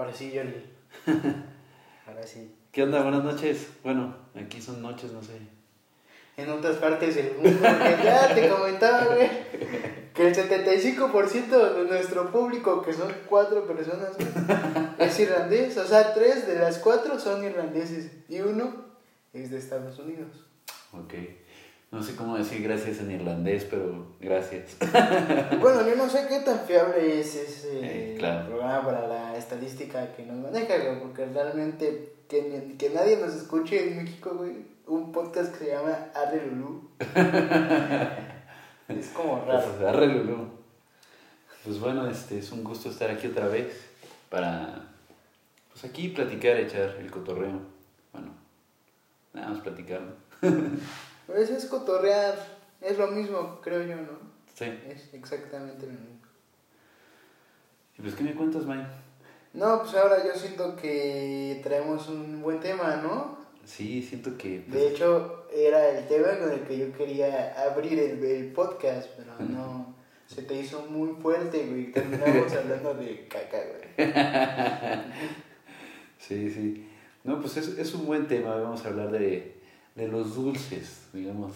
Ahora sí, Yoli. Ahora sí. ¿Qué onda? Buenas noches. Bueno, aquí son noches, no sé. En otras partes del mundo, ya te comentaba, güey, que el 75% de nuestro público, que son cuatro personas, güey, es irlandés. O sea, tres de las cuatro son irlandeses y uno es de Estados Unidos. Ok. No sé cómo decir gracias en irlandés, pero gracias. Bueno, yo no sé qué tan fiable es ese Eh, claro. programa para la estadística que nos maneja, güey, porque realmente que, nadie nos escuche en México, güey, un podcast que se llama Arre Lulú. es como raro. Pues, arréglalo. Pues bueno, este es un gusto estar aquí otra vez para pues aquí platicar, echar el cotorreo. Bueno, nada más platicar. Pues es cotorrear, es lo mismo, creo yo, ¿no? Sí. Es exactamente lo mismo. ¿Y pues qué me cuentas, Mike? No, pues ahora yo siento que traemos un buen tema, ¿no? Sí, siento que pues, De hecho, era el tema con el que yo quería abrir el, el podcast, pero no. Se te hizo muy fuerte, güey. Terminamos hablando de caca, güey. sí, sí. No, pues es, es un buen tema. Vamos a hablar de, de los dulces, digamos.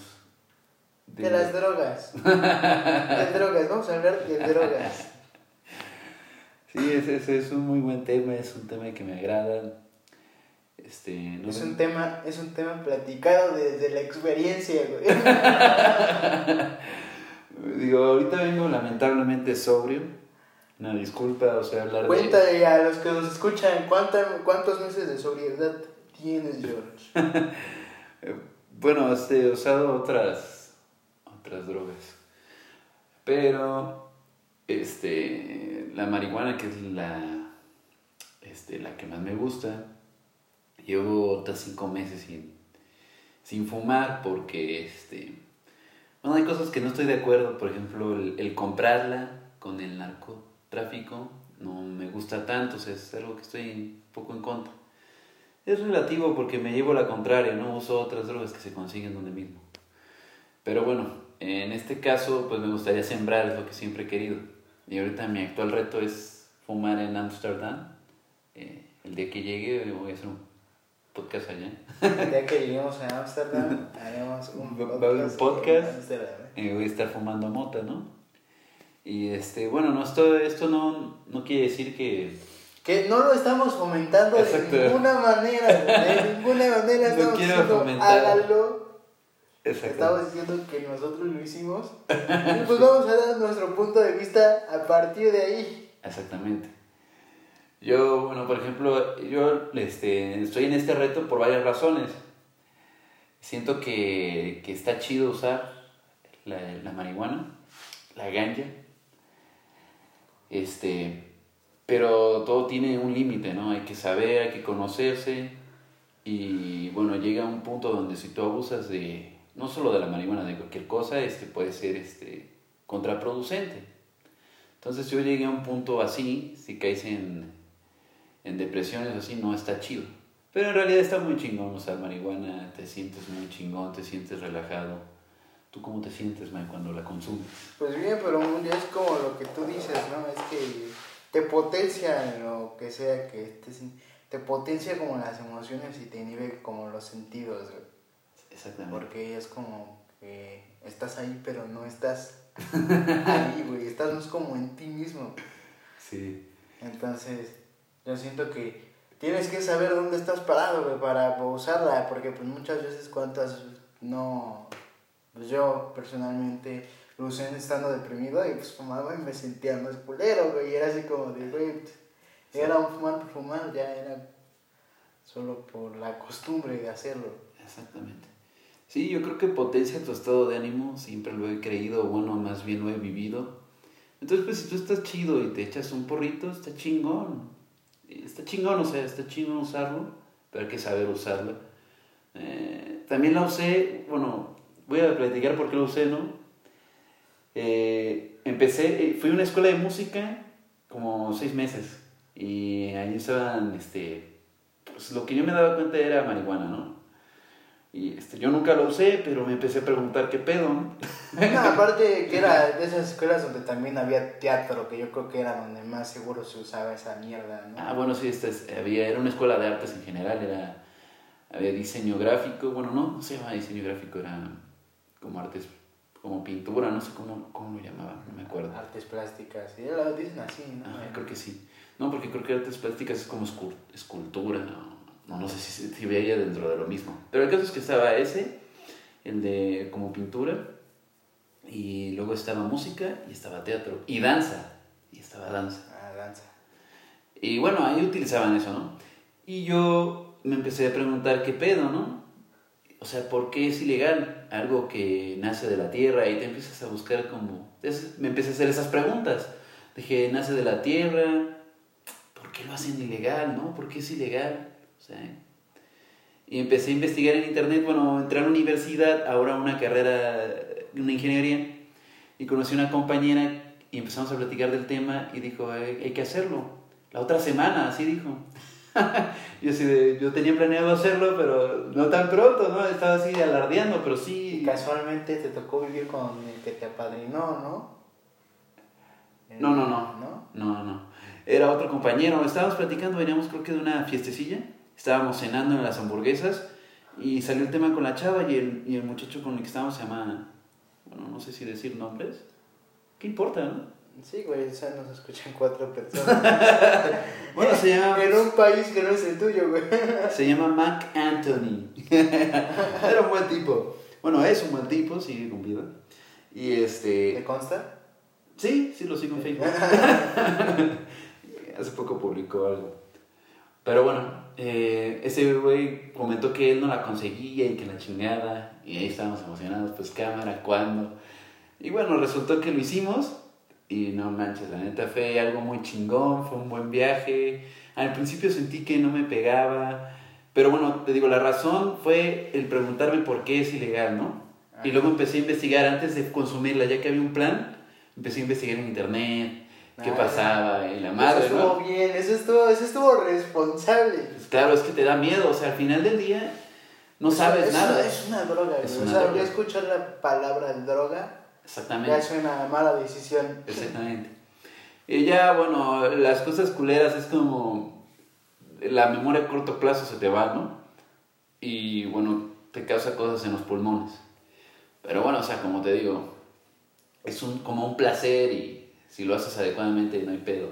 De las drogas. De drogas, vamos a hablar de drogas. Sí, ese, ese es un muy buen tema, es un tema que me agrada. Este, no Es me- un tema, es un tema platicado desde la experiencia, güey. Digo, ahorita vengo lamentablemente sobrio. Una disculpa, o sea, hablar de... Cuéntale a los que nos escuchan ¿cuánta- cuántos meses de sobriedad tienes, George. Bueno, este, he usado otras, otras drogas. Pero, este, la marihuana, que es la, este, la que más me gusta, llevo otras cinco meses sin, sin fumar porque, este, bueno, hay cosas que no estoy de acuerdo. Por ejemplo, el, el comprarla con el narcotráfico no me gusta tanto, o sea, es algo que estoy un poco en contra. Es relativo porque me llevo la contraria, no uso otras drogas que se consiguen donde mismo. Pero bueno, en este caso pues me gustaría sembrar, es lo que siempre he querido. Y ahorita mi actual reto es fumar en Ámsterdam. Eh, el día que llegue voy a hacer un podcast allá. El día que lleguemos a Ámsterdam, haremos un va a haber un podcast. ¿eh? Eh, voy a estar fumando mota, ¿no? Y este, bueno, no, esto, esto no, no quiere decir que... Que no lo estamos fomentando Exacto. de ninguna manera, de ninguna manera No estamos quiero diciendo, fomentar. hágalo. Exacto. Estamos diciendo que nosotros lo hicimos. Y pues vamos a dar nuestro punto de vista a partir de ahí. Exactamente. Yo, bueno, por ejemplo, yo este, estoy en este reto por varias razones. Siento que, que está chido usar la, la marihuana, la ganja. Este, pero todo tiene un límite, ¿no? Hay que saber, hay que conocerse. Y bueno, llega un punto donde si tú abusas de, no solo de la marihuana, de cualquier cosa, este, puede ser este, contraproducente. Entonces yo llegué a un punto así, si caes en, en depresiones así, no está chido. Pero en realidad está muy chingón usar marihuana, te sientes muy chingón, te sientes relajado. ¿Tú cómo te sientes, man, cuando la consumes? Pues bien, pero es como lo que tú dices, ¿no? Es que te potencia en lo que sea que estés. Te potencia como las emociones y te inhibe como los sentidos, güey. Exactamente. Porque es como que estás ahí, pero no estás ahí, güey. Estás más como en ti mismo. Sí. Entonces, yo siento que tienes que saber dónde estás parado, güey, para usarla. Porque, pues, muchas veces, cuántas no. Pues yo, personalmente, lo usé estando deprimido y, pues, fumaba y me sentía más culero, güey. Y era así como de, güey, era un fumar por fumar, ya era solo por la costumbre de hacerlo. Exactamente. Sí, yo creo que potencia tu estado de ánimo, siempre lo he creído, bueno, más bien lo he vivido. Entonces, pues si tú estás chido y te echas un porrito, está chingón. Está chingón, o sea, está chingón usarlo, pero hay que saber usarlo. Eh, también la usé, bueno, voy a platicar por qué lo usé, ¿no? Eh, empecé, eh, fui a una escuela de música como seis meses y ahí estaban, este, pues lo que yo me daba cuenta era marihuana, ¿no? Y este, yo nunca lo usé, pero me empecé a preguntar qué pedo. aparte que era de esas escuelas donde también había teatro, que yo creo que era donde más seguro se usaba esa mierda, ¿no? Ah, bueno, sí, esta es- había, era una escuela de artes en general, era, había diseño gráfico, bueno, no, no se llama diseño gráfico, era como artes, como pintura, no sé cómo, cómo lo llamaban, no me acuerdo. Artes plásticas, y lo dicen así, ¿no? Ah, creo que sí. No, porque creo que artes plásticas es como escul- escultura, no, no, no sé si, si veía dentro de lo mismo. Pero el caso es que estaba ese, el de como pintura, y luego estaba música, y estaba teatro, y danza, y estaba danza. Ah, danza. Y bueno, ahí utilizaban eso, ¿no? Y yo me empecé a preguntar qué pedo, ¿no? O sea, ¿por qué es ilegal algo que nace de la tierra? Y te empiezas a buscar como... me empecé a hacer esas preguntas. Dije, nace de la tierra, ¿por qué lo hacen ilegal, no? ¿Por qué es ilegal? O sea, y empecé a investigar en internet, bueno, entré a la universidad, ahora una carrera, una ingeniería, y conocí una compañera y empezamos a platicar del tema y dijo, hay que hacerlo. La otra semana, así dijo. yo, así de- yo tenía planeado hacerlo, pero no tan pronto, ¿no? Estaba así alardeando, pero sí. casualmente te tocó vivir con el que te apadrinó, ¿no? No, no, no. ¿No? No, no. Era otro compañero. Estábamos platicando, veníamos creo que de una fiestecilla. Estábamos cenando en las hamburguesas y salió el tema con la chava y el, y el muchacho con el que estábamos se llama, bueno, no sé si decir nombres. ¿Qué importa, no? Sí, güey, o sea, nos escuchan cuatro personas. Bueno, se llama, en un país que no es el tuyo, güey. se llama Mac Anthony. Era un buen tipo. Bueno, es un buen tipo, sigue con vida. Y ¿Te este... consta? Sí, sí lo sigo en Facebook. Hace poco publicó algo. Pero bueno, eh, ese güey comentó que él no la conseguía y que la chingada. Y ahí estábamos emocionados, pues cámara, ¿cuándo? Y bueno, resultó que lo hicimos. Y no manches, la neta fue algo muy chingón, fue un buen viaje. Al principio sentí que no me pegaba. Pero bueno, te digo, la razón fue el preguntarme por qué es ilegal, ¿no? Y luego empecé a investigar antes de consumirla, ya que había un plan, empecé a investigar en internet, qué Ah, pasaba, y la madre, eso estuvo ¿no? bien, eso estuvo, eso estuvo responsable. Pues claro, es que te da miedo, o sea, al final del día no sabes es nada. Una, es una droga, Es una o sea, droga. ya escuchar la palabra droga ya Exactamente, es una mala decisión. exactamente. Y ya, bueno, las cosas culeras es como la memoria a corto plazo se te va, ¿no? Y bueno, te causa cosas en los pulmones. Pero bueno, o sea, como te digo, es un, como un placer y si lo haces adecuadamente no hay pedo.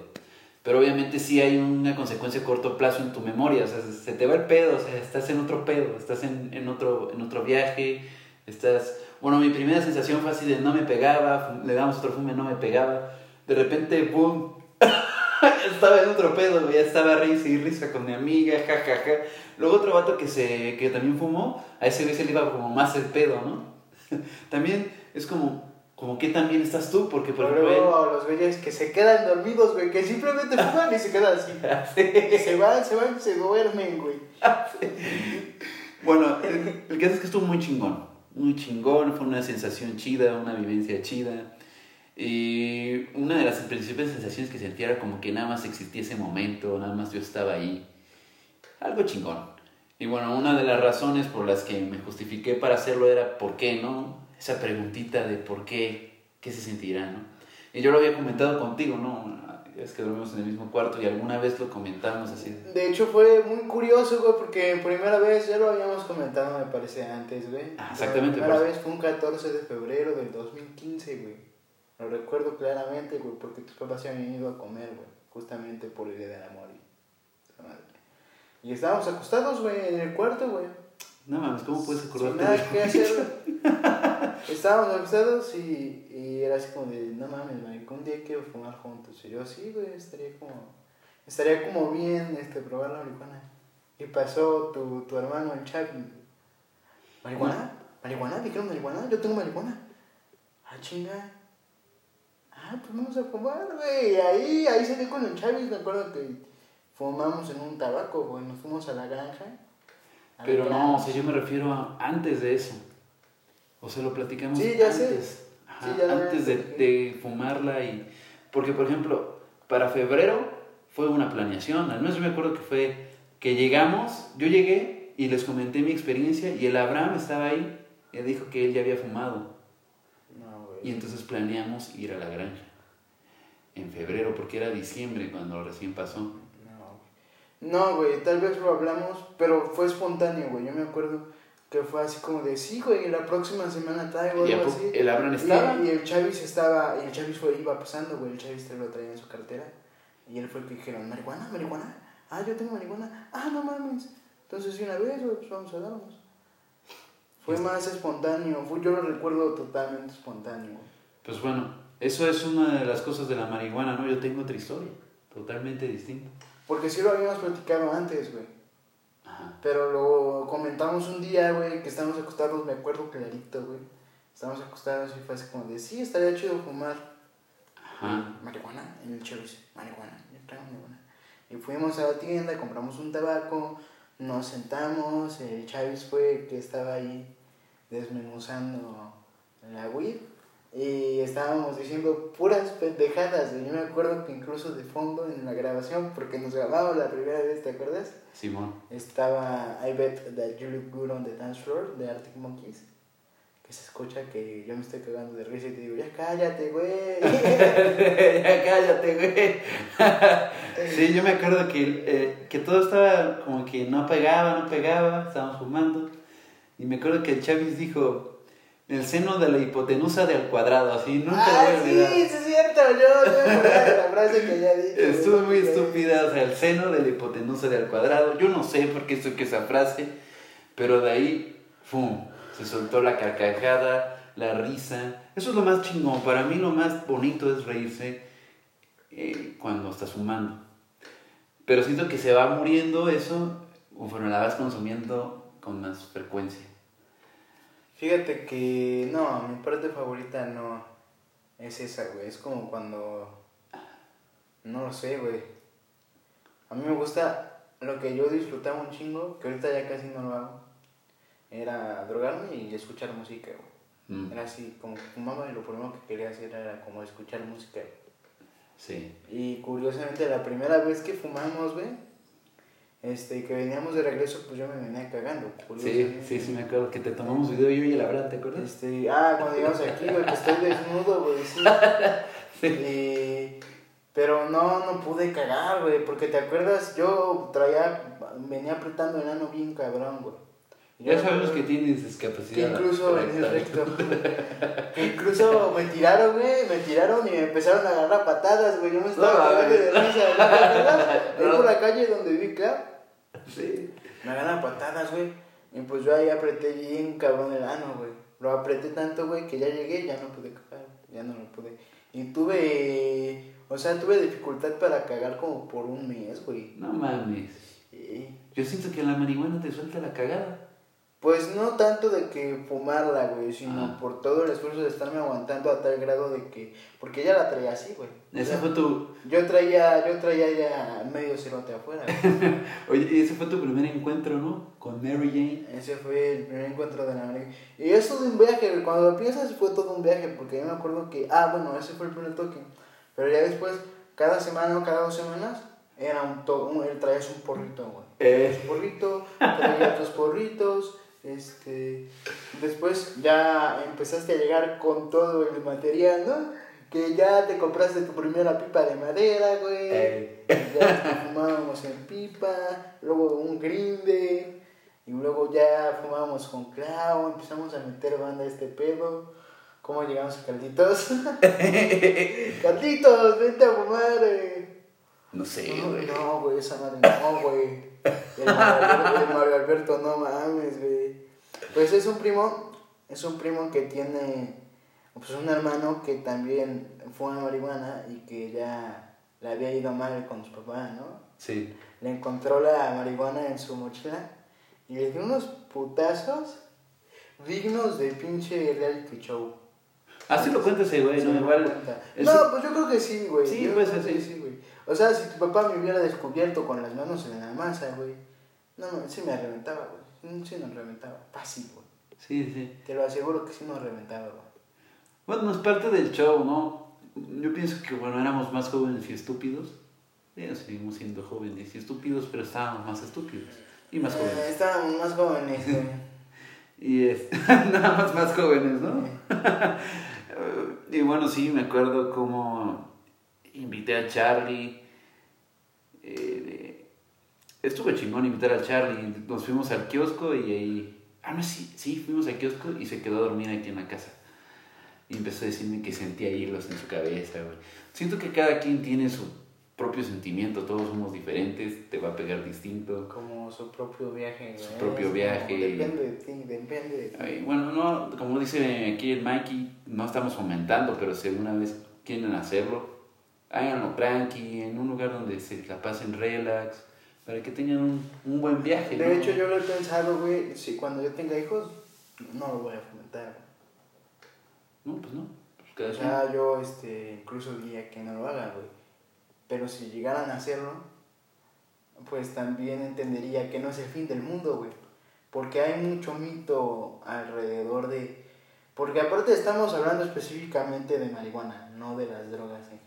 Pero obviamente sí hay una consecuencia a corto plazo en tu memoria, o sea, se te va el pedo, o sea, estás en otro pedo, estás en, en otro, en otro viaje, estás... Bueno, mi primera sensación fue así de no me pegaba, le damos otro fume, no me pegaba. De repente, ¡boom! estaba en otro pedo, ya estaba risa y risa con mi amiga, jajaja. Luego otro vato que, se, que también fumó, a ese güey se le iba como más el pedo, ¿no? también es como, como que también estás tú, porque por ejemplo... luego los güeyes que se quedan dormidos, güey, que simplemente fuman y se quedan así. Y se van, se van, se duermen, güey. Bueno, el, el caso es que estuvo muy chingón. Muy chingón, fue una sensación chida, una vivencia chida. Y una de las principales sensaciones que sentía era como que nada más existía ese momento, nada más yo estaba ahí. Algo chingón. Y bueno, una de las razones por las que me justifiqué para hacerlo era por qué, ¿no? Esa preguntita de por qué, qué se sentirá, ¿no? Y yo lo había comentado contigo, ¿no? Es que dormimos en el mismo cuarto y alguna vez lo comentamos así. De hecho, fue muy curioso, güey, porque primera vez, ya lo habíamos comentado, me parece, antes, güey. Ah, exactamente, La primera por- vez fue un 14 de febrero del 2015, güey. Lo recuerdo claramente, güey, porque tus papás se habían ido a comer, güey, justamente por el día del amor y madre. Y estábamos acostados, güey, en el cuarto, güey. No mames, ¿cómo puedes Sin acordarte nada de que hacer. Estábamos acostados y, y era así como de, no mames, marico, un día quiero fumar juntos. Y yo, sí, güey, estaría como, estaría como bien este, probar la marihuana. Y pasó tu, tu hermano, el Chavi. ¿Marihuana? ¿Marihuana? ¿Dijeron marihuana? Yo tengo marihuana. Ah, chinga. Ah, pues vamos a fumar, güey. Y ahí, ahí salí con el Chavi, me acuerdo que fumamos en un tabaco, güey. Nos fuimos a la granja. a Pero no, o sea, yo me refiero a antes de eso. O sea, lo platicamos Sí, ya sé. Antes. Ajá, Sí, ya lo antes de, fumarla y... Porque, por ejemplo, para febrero fue una planeación. Al menos yo me acuerdo que fue que llegamos, yo llegué y les comenté mi experiencia y el Abraham estaba ahí y dijo que él ya había fumado. No, Y entonces planeamos ir a la granja en febrero, porque era diciembre cuando recién pasó. No, güey. No, güey, tal vez lo hablamos, pero fue espontáneo, güey. Yo me acuerdo que fue así como de, sí, güey, la próxima semana traigo ¿Y a algo así. el Abraham Y, estaba? y el Chavis estaba, y el Chavis fue, iba pasando, güey, el Chavis te lo traía en su cartera. Y él fue el que dijeron, marihuana, marihuana. Ah, yo tengo marihuana. Ah, no mames. Entonces, de una vez, güey, pues vamos a darnos. Fue más espontáneo, fue, yo lo recuerdo totalmente espontáneo. Pues bueno, eso es una de las cosas de la marihuana, ¿no? Yo tengo otra historia, totalmente distinta. Porque sí lo habíamos platicado antes, güey. Ajá. Pero lo comentamos un día, güey, que estábamos acostados, me acuerdo clarito, güey. Estábamos acostados y fue así como de, sí, estaría chido fumar. Ajá. Marihuana, en el Chevis, marihuana, yo traigo marihuana. Y fuimos a la tienda, compramos un tabaco, nos sentamos, el Chavis fue el que estaba ahí desmenuzando la weed. Y estábamos diciendo puras pendejadas, güey. Yo me acuerdo que incluso de fondo en la grabación, porque nos grabamos la primera vez, ¿te acuerdas? Simón. Estaba I Bet That You Look Good on the Dance Floor de Arctic Monkeys. Que se escucha que yo me estoy cagando de risa y te digo, ya cállate, güey. ya cállate, güey. sí, yo me acuerdo que, eh, que todo estaba como que no pegaba, no pegaba, estábamos fumando. Y me acuerdo que el Chavis dijo, el seno de la hipotenusa del cuadrado, así, nunca lo voy ah, a sí, sí es cierto, yo yo me la frase que ya dije. Estuvo muy estúpida, o sea, el seno de la hipotenusa del cuadrado. Yo no sé por qué estoy que esa frase, pero de ahí, ¡fum! Se soltó la carcajada, la risa. Eso es lo más chingón. Para mí lo más bonito es reírse eh, cuando estás fumando. Pero siento que se va muriendo eso conforme la vas consumiendo con más frecuencia. Fíjate que no, mi parte favorita no es esa, güey. Es como cuando. No lo sé, güey. A mí me gusta lo que yo disfrutaba un chingo, que ahorita ya casi no lo hago. Era drogarme y escuchar música, güey. Mm, Era así, como que fumaba y lo primero que quería hacer era como escuchar música. sí. Y curiosamente, la primera vez que fumamos, güey, este, que veníamos de regreso, pues yo me venía cagando. Sí, sí, sí, me acuerdo que te tomamos video yo y el Abraham, ¿te acuerdas? Este, ah, cuando llegamos aquí, güey, que estoy desnudo, güey, sí. Sí. Y- pero no, no pude cagar, güey, porque te acuerdas, yo traía, venía apretando el ano bien cabrón, güey. Y Ya sabemos que tienes que discapacidad. incluso, rectal. recto, que incluso me tiraron, güey, me tiraron y me empezaron a agarrar patadas, güey, yo me estaba cagando de risa, la calle donde viví, claro. Sí. Me agarran a patadas, güey. Y pues yo ahí apreté bien cabrón el ano, güey. Lo apreté tanto, güey, que ya llegué ya no pude cagar. Ya no lo pude. Y tuve. O sea, tuve dificultad para cagar como por un mes, güey. No mames. Y, Yo siento que la marihuana te suelta la cagada. Pues no tanto de que fumarla, güey, sino Ah. por todo el esfuerzo de estarme aguantando a tal grado de que. Porque ella la traía así, güey. O Ese sea, fue tu. Yo traía, yo traía ya medio cerote afuera, güey. Oye, y ese fue tu primer encuentro, ¿no? Con Mary Jane. Ese fue el primer encuentro de la marihuana. Y eso de un viaje, cuando lo piensas fue todo un viaje, porque yo me acuerdo que, ah, bueno, ese fue el primer toque. Pero ya después, cada semana o cada dos semanas, era un to un, él traía un porrito, güey. Eh. Un porrito, traía otros porritos, este... Después ya empezaste a llegar con todo el material, ¿no? Que ya te compraste tu primera pipa de madera, güey. Eh. Ya fumábamos en pipa, luego un grinde, y luego ya fumábamos con clavo, empezamos a meter banda a este pedo. ¿Cómo llegamos a Calditos? Calditos, vente a fumar, eh. No sé, No, güey. No, güey, esa madre no, güey. El Mario Alberto, el Mario Alberto, no mames, güey. Pues es un primo, es un primo que tiene, pues un hermano que también fuma marihuana y que ya le había ido mal con su papá, ¿no? Sí. Le encontró la marihuana en su mochila y le dio unos putazos dignos de pinche reality show. Así lo cuenta ese güey, Sí, ¿no? Igual. No, pues yo creo que sí, güey. Sí, Yo pues, que sí. O sea, si tu papá me hubiera descubierto con las manos en la masa, güey. No, no, sí me reventaba, güey. Mm, Sí nos reventaba. Fácil, güey. Sí, sí. Te lo aseguro que sí nos reventaba, güey. Bueno, es parte del show, ¿no? Yo pienso que, bueno, éramos más jóvenes y estúpidos. Ya seguimos siendo jóvenes y estúpidos, pero estábamos más estúpidos y más Eh, jóvenes. estábamos más jóvenes, güey. Y es, nada más más jóvenes, ¿no? y bueno, sí, me acuerdo cómo invité a Charlie. Eh, estuvo chingón invitar a Charlie. Nos fuimos al kiosco y ahí. Ah, no, sí, sí, fuimos al kiosco y se quedó a dormir aquí en la casa. Y empezó a decirme que sentía hilos en su cabeza, güey. Siento que cada quien tiene su propio sentimiento, todos somos diferentes, te va a pegar distinto. Como su propio viaje. Su propio viaje. Depende de ti, depende de ti. Ay, bueno, no, como dice aquí el Mikey, no estamos fomentando, pero si alguna vez quieren hacerlo, háganlo tranqui, en un lugar donde se la pasen relax, para que tengan un, un buen viaje. De ¿no? hecho, yo lo he pensado, güey, si cuando yo tenga hijos, no lo voy a fomentar. No, pues no. Pues O yo este, incluso diría que no lo hagan, güey. Pero si llegaran a hacerlo, pues también entendería que no es el fin del mundo, güey. Porque hay mucho mito alrededor de... Porque aparte estamos hablando específicamente de marihuana, no de las drogas en.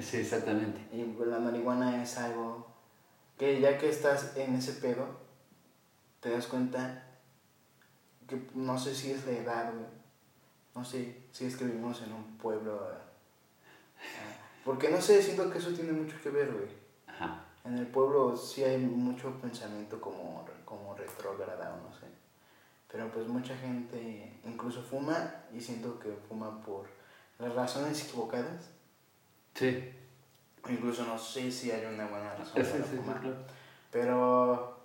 Sí, exactamente. Y pues, la marihuana es algo que ya que estás en ese pedo, te das cuenta que no sé si es la edad, güey. No sé si es que vivimos en un pueblo. ah, Porque no sé, siento que eso tiene mucho que ver, güey. Ajá. En el pueblo sí hay mucho pensamiento como, como retrógrada o no sé. Pero pues mucha gente incluso fuma y siento que fuma por las razones equivocadas. Sí. Incluso no sé si hay una buena razón Sí, para sí, fumar. claro. Pero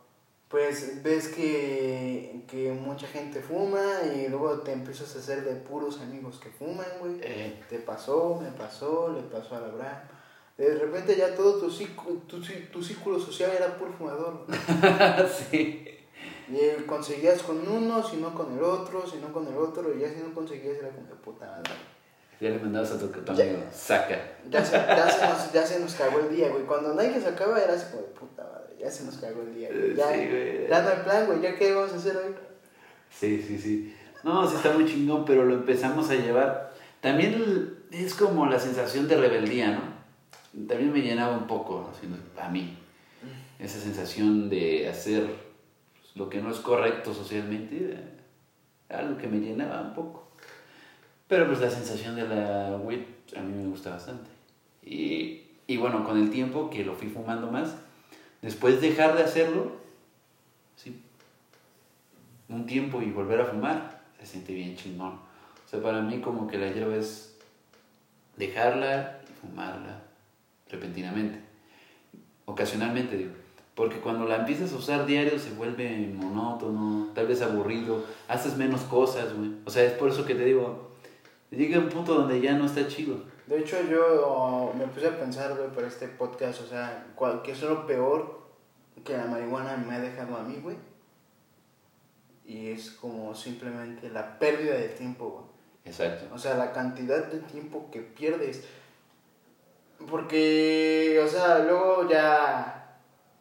pues ves que, que mucha gente fuma y luego te empiezas a hacer de puros amigos que fuman, güey. Eh, Te pasó, me pasó, le pasó a la Abraham. De repente ya todo tu círculo, tu, tu círculo social era puro fumador. sí. Y conseguías con uno, si no con el otro, si no con el otro, y ya si no conseguías era como de puta madre. Ya le mandabas a tu, tu Ya. amigo, saca. Ya se, ya, se nos, ya se nos cagó el día, güey. Cuando nadie que sacaba era así como puta madre, ya se nos cagó el día, güey. Ya, Sí, güey. ya no hay plan, güey, ya qué vamos a hacer hoy. Sí, sí, sí. No, sí está muy chingón, pero lo empezamos a llevar. También es como la sensación de rebeldía, ¿no? También me llenaba un poco, así, a mí. Esa sensación de hacer lo que no es correcto socialmente, algo que me llenaba un poco. Pero pues la sensación de la weed a mí me gusta bastante. Y, y bueno, con el tiempo que lo fui fumando más, después dejar de hacerlo, sí, un tiempo y volver a fumar, se siente bien chingón. O sea, para mí como que la hierba es dejarla y fumarla repentinamente. Ocasionalmente digo. Porque cuando la empiezas a usar diario se vuelve monótono, tal vez aburrido, haces menos cosas, güey. O sea, es por eso que te digo, llega un punto donde ya no está chido. De hecho, yo me puse a pensar, güey, para este podcast, o sea, cuál- ¿qué es lo peor que la marihuana me ha dejado a mí, güey? Y es como simplemente la pérdida de tiempo, güey. Exacto. O sea, la cantidad de tiempo que pierdes. Porque, o sea, luego ya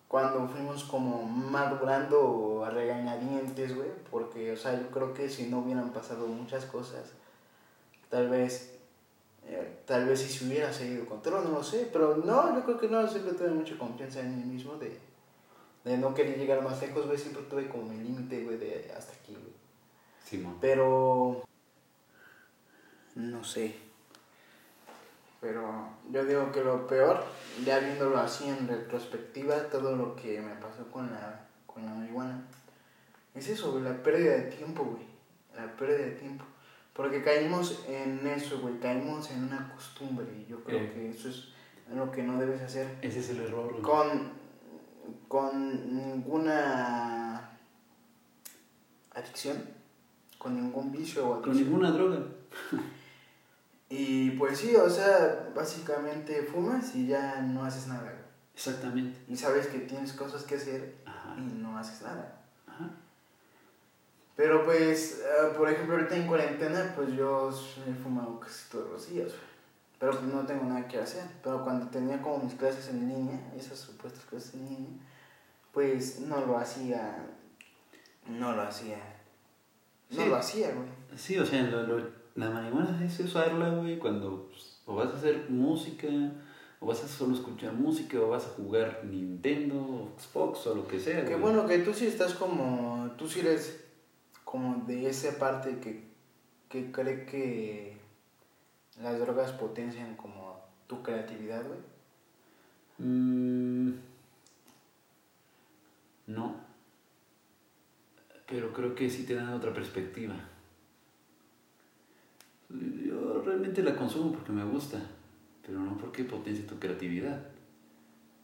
cuando fuimos como madurando a regañadientes, güey, porque, o sea, yo creo que si no hubieran pasado muchas cosas, tal vez, eh, tal vez si se hubiera seguido control, no lo sé, pero no, yo creo que no, siempre tuve mucha confianza en mí mismo de, de no querer llegar más lejos, güey, siempre tuve como mi límite, güey, de hasta aquí, güey. Simón. Pero. No sé. Pero yo digo que lo peor, ya viéndolo así en retrospectiva, todo lo que me pasó con la, con la marihuana, es eso, güey, la pérdida de tiempo, güey. La pérdida de tiempo. Porque caímos en eso, güey, caímos en una costumbre. Y yo creo Eh. que eso es lo que no debes hacer Ese es el error, güey. con, con ninguna adicción, con ningún vicio o Con adicción. ninguna droga. Y pues sí, o sea, básicamente fumas y ya no haces nada. Exactamente. Y sabes que tienes cosas que hacer Ajá. y no haces nada. Pero pues, ah, por ejemplo, ahorita en cuarentena, pues yo he fumado casi todos los días. güey. Pero pues no tengo nada que hacer. Pero cuando tenía como mis clases en línea, esas supuestas clases en línea, pues no lo hacía. No lo hacía. No Sí. lo hacía, güey. Sí, o sea, lo- lo- la marihuana es usarla, güey, cuando pues, o vas a hacer música, o vas a solo escuchar música, o vas a jugar Nintendo, Xbox, o lo que sea. Güey. bueno que tú sí estás como. Tú sí eres como de esa parte que, que cree que. las drogas potencian como tu creatividad, güey. Mm, no. Pero creo que sí te dan otra perspectiva. Yo realmente la consumo porque me gusta, pero no porque potencie tu creatividad.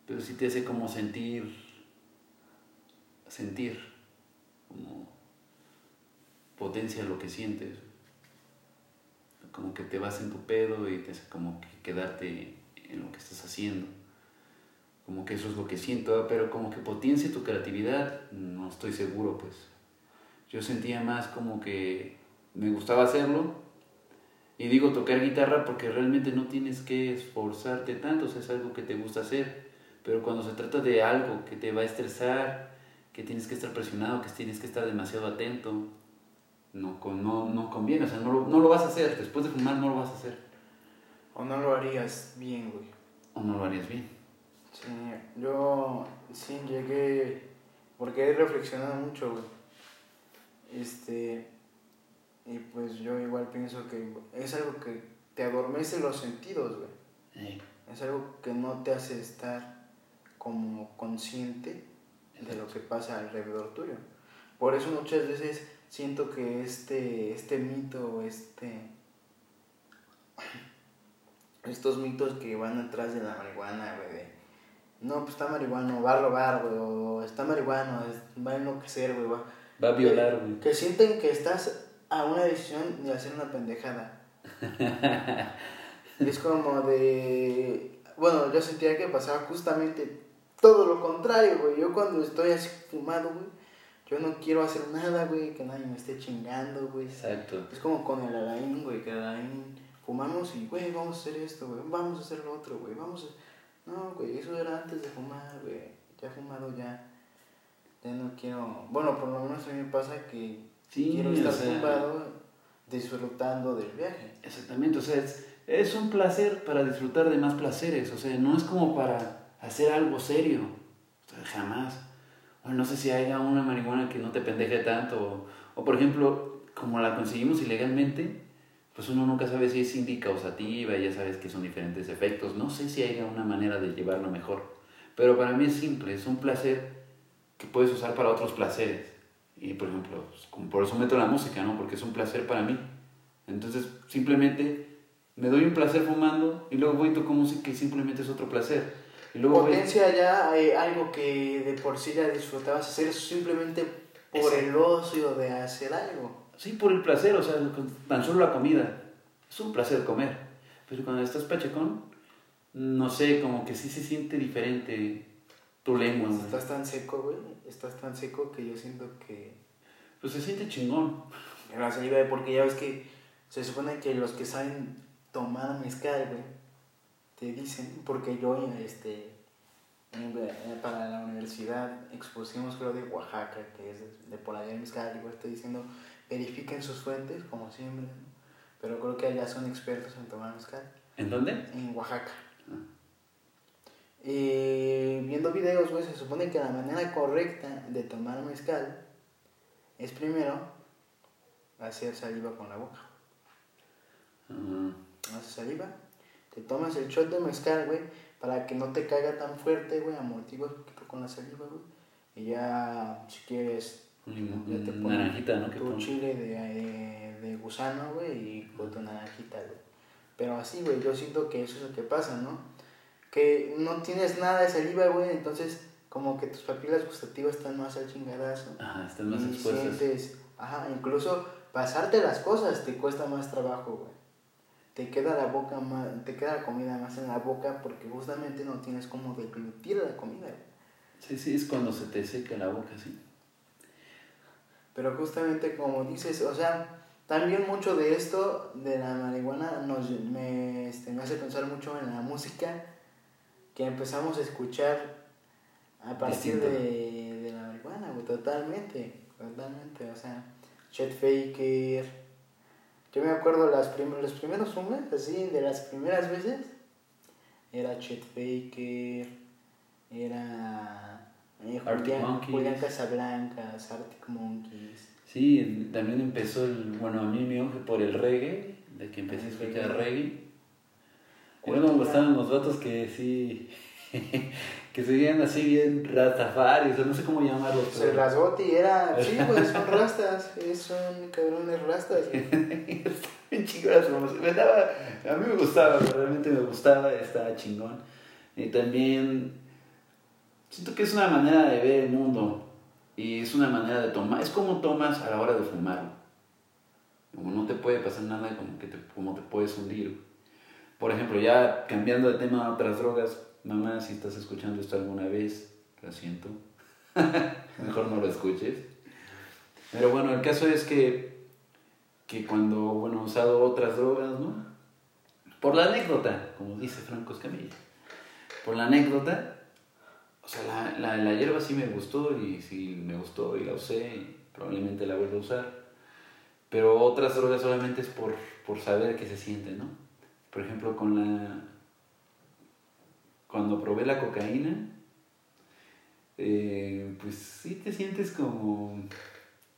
Pero sí te hace como sentir, sentir, como potencia lo que sientes. Como que te vas en tu pedo y te como que quedarte en lo que estás haciendo. Como que eso es lo que siento, pero como que potencie tu creatividad, no estoy seguro, pues. Yo sentía más como que me gustaba hacerlo, y digo tocar guitarra porque realmente no tienes que esforzarte tanto, o sea, es algo que te gusta hacer. Pero cuando se trata de algo que te va a estresar, que tienes que estar presionado, que tienes que estar demasiado atento, no, no, no conviene, o sea, no lo, no lo vas a hacer. Después de fumar no lo vas a hacer. O no lo harías bien, güey. O no lo harías bien. Sí, yo sí llegué, porque he reflexionado mucho, güey. Este, y pues yo igual pienso que es algo que te adormece los sentidos, güey. Es algo que no te hace estar como consciente de lo que pasa alrededor tuyo. Por eso muchas veces siento que este, este mito, este, estos mitos que van atrás de la marihuana, güey, de, no, pues está marihuano, va a robar, güey, o está marihuano, va a enloquecer, güey, va, va a violar, güey. Que sienten que estás a una decisión de hacer una pendejada. es como de... Bueno, yo sentía que pasaba justamente todo lo contrario, güey. Yo cuando estoy así fumado, güey, yo no quiero hacer nada, güey, que nadie me esté chingando, güey. Exacto. Es como con el Alain, güey, que el Alain fumamos y, güey, vamos a hacer esto, güey, vamos a hacer lo otro, güey, vamos a... No, güey, eso era antes de fumar, güey. Ya fumado, ya. Ya no quiero... Bueno, por lo menos a mí me pasa que Sí, quiero estar o disfrutando del viaje. Exactamente, o sea, es, un placer para disfrutar de más placeres, o sea, no es como para hacer algo serio, o sea, jamás. No sé si haya una marihuana que no te pendeje tanto, o, por ejemplo, como la conseguimos ilegalmente, pues uno nunca sabe si es indicausativa, ya sabes que son diferentes efectos, no sé si haya una manera de llevarlo mejor, pero para mí es simple, es un placer que puedes usar para otros placeres. Y por ejemplo, pues, por eso meto la música, ¿no? Porque es un placer para mí. Entonces, simplemente me doy un placer fumando y luego voy y toco música y simplemente es otro placer. Y luego Potencia ya hay algo que de por sí ya disfrutabas hacer simplemente por el ocio de hacer algo. Sí, por el placer, o sea, tan solo la comida. Es un placer comer. Pero cuando estás pachecón, no sé, como que sí se siente diferente tu lengua, Estás tan seco, güey. Estás tan seco que yo siento que. Pues se siente chingón. Salida, porque ya ves que se supone que los que saben tomar mezcal, güey, te dicen, porque yo, este, para la universidad expusimos, creo, de Oaxaca, que es de por allá el mezcal, igual estoy diciendo, verifiquen sus fuentes, como siempre, pero creo que allá son expertos en tomar mezcal. ¿En dónde? En Oaxaca. Ah. Eh, viendo videos, güey, se supone que la manera correcta de tomar mezcal es primero hacer saliva con la boca. Haces saliva, te tomas el shot de mezcal, güey, para que no te caiga tan fuerte, güey, amortiguas un poquito con la saliva, güey. Y ya, si quieres, ya te pones naranjita, ¿no? tu chile de, de, gusano, güey, y con tu naranjita, güey. Pero así, güey, yo siento que eso es lo que pasa, ¿no? que no tienes nada de saliva, güey, entonces como que tus papilas gustativas están más al chingadazo. Ajá, están más expuestas. Sientes, ajá, incluso pasarte las cosas te cuesta más trabajo, güey. Te queda la boca más, te queda la comida más en la boca porque justamente no tienes como deglutir la comida. Sí, sí, es cuando se te seca la boca, sí. Pero justamente como dices, o sea, también mucho de esto, de la marihuana, nos, me, este, me hace pensar mucho en la música que empezamos a escuchar a partir de, de, la marihuana, totalmente, totalmente, o sea, Chet Faker, yo me acuerdo las prim los primeros hombres, así, de las primeras veces, era Chet Faker, era eh, Julián, Julián Casablancas, Arctic Monkeys. Sí, también empezó, el, bueno, a mí me unge por el reggae, de que empecé a escuchar reggae. reggae. Y luego me gustaban los vatos que sí, que se veían así bien rastafaris, o no sé cómo llamarlos. Se pero- rasgoti era. Sí, güey, son rastas. Son cabrones rastas. Bien chingón, me daba, a mí me gustaba, realmente me gustaba, estaba chingón. Y también siento que es una manera de ver el mundo y es una manera de tomar, es como tomas a la hora de fumar. Como no te puede pasar nada, como que te, como te puedes hundir. Por ejemplo, ya cambiando de tema a otras drogas, mamá, si estás escuchando esto alguna vez, lo siento, mejor no lo escuches. Pero bueno, el caso es que que cuando, bueno, he usado otras drogas, ¿no? Por la anécdota, como dice Franco Escamilla. Por la anécdota, o sea, la, la, la hierba sí me gustó y sí me gustó y la usé probablemente la vuelva a usar. Pero otras drogas solamente es por, por saber qué se siente, ¿no? Por ejemplo, con la... Cuando probé la cocaína, eh, pues sí te sientes como...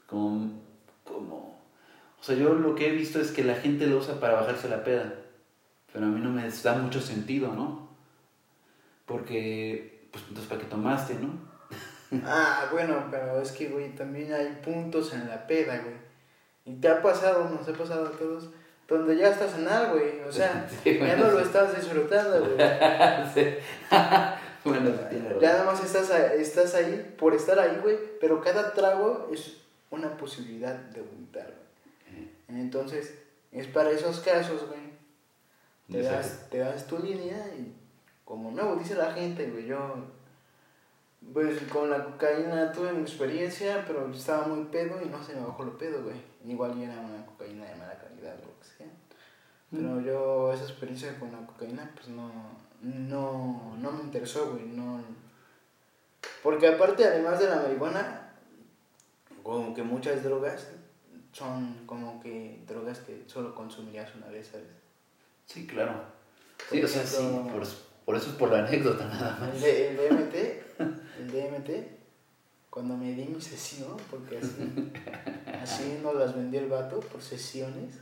como... como o sea, yo lo que he visto es que la gente lo usa para bajarse la peda. Pero a mí no me da mucho sentido, ¿no? Porque, pues, entonces, ¿para qué tomaste, no? Ah, bueno, pero es que, güey, también hay puntos en la peda, güey. Y te ha pasado, nos ha pasado a todos, donde ya estás en algo, güey. O sea, Sí, ya no lo estás disfrutando, güey. Sí. bueno. Ya nada más estás, ahí por estar ahí, güey. Pero cada trago es una posibilidad de vomitar, güey. Entonces, es para esos casos, güey. Te das, te das tu línea y como nuevo dice la gente, güey, yo pues con la cocaína tuve mi experiencia, pero estaba muy pedo y no se me bajó lo pedo, güey. Igual era una cocaína de mala calidad o lo que sea. Pero yo esa experiencia con la cocaína pues no no no me interesó, güey, no porque aparte además de la marihuana como que muchas drogas son como que drogas que solo consumirías una vez, ¿sabes? Sí, claro. Sí, o sea, sí, por, por eso es por la anécdota nada más. El, DMT, el DMT, cuando me di mi sesión, porque así, así nos las vendió el vato por sesiones.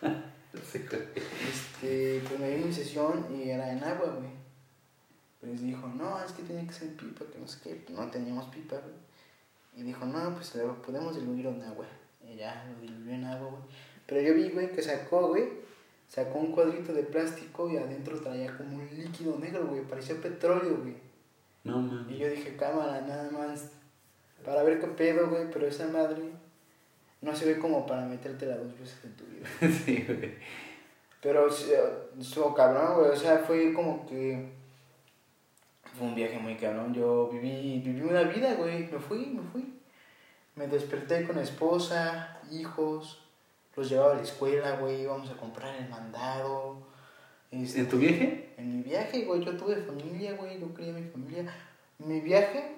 este, pues me di mi sesión y era en agua, güey. Pues dijo, no, es que tiene que ser pipa, que no sé qué, no teníamos pipa, güey. Y dijo, no, pues lo podemos diluir en agua. Y ya lo diluyó en agua, güey. Pero yo vi, güey, que sacó, güey, sacó un cuadrito de plástico y adentro traía como un líquido negro, güey, parecía petróleo, güey. No, man. Y yo dije, cámara, nada más para ver qué pedo, güey, pero esa madre no se ve como para metértela dos veces en tu vida. Sí, güey. Pero sí, estuvo cabrón, güey, o sea, fue como que fue un viaje muy cabrón. Yo viví, viví una vida, güey, me fui, me fui. Me desperté con esposa, hijos, los llevaba a la escuela, güey, íbamos a comprar el mandado. este, ¿En tu viaje? En mi viaje, güey, yo tuve familia, güey, yo quería mi familia. Mi viaje,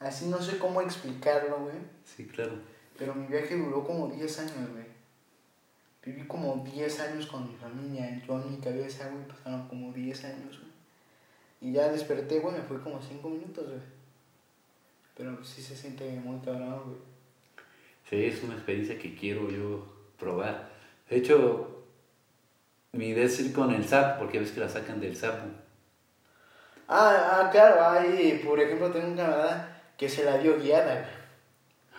así no sé cómo explicarlo, güey, Sí, claro. Pero mi viaje duró como 10 años, güey. Viví como 10 años con mi familia, yo en mi cabeza, güey, pasaron como 10 años, güey. Y ya desperté, güey, me fui como 5 minutos, güey. Pero sí se siente muy cabrón, güey. Sí, es una experiencia que quiero yo probar. De hecho, mi idea es ir con el sapo, porque ves que la sacan del sapo. Ah, ah, claro, ahí, por ejemplo, tengo un camarada que se la dio guiada, güey.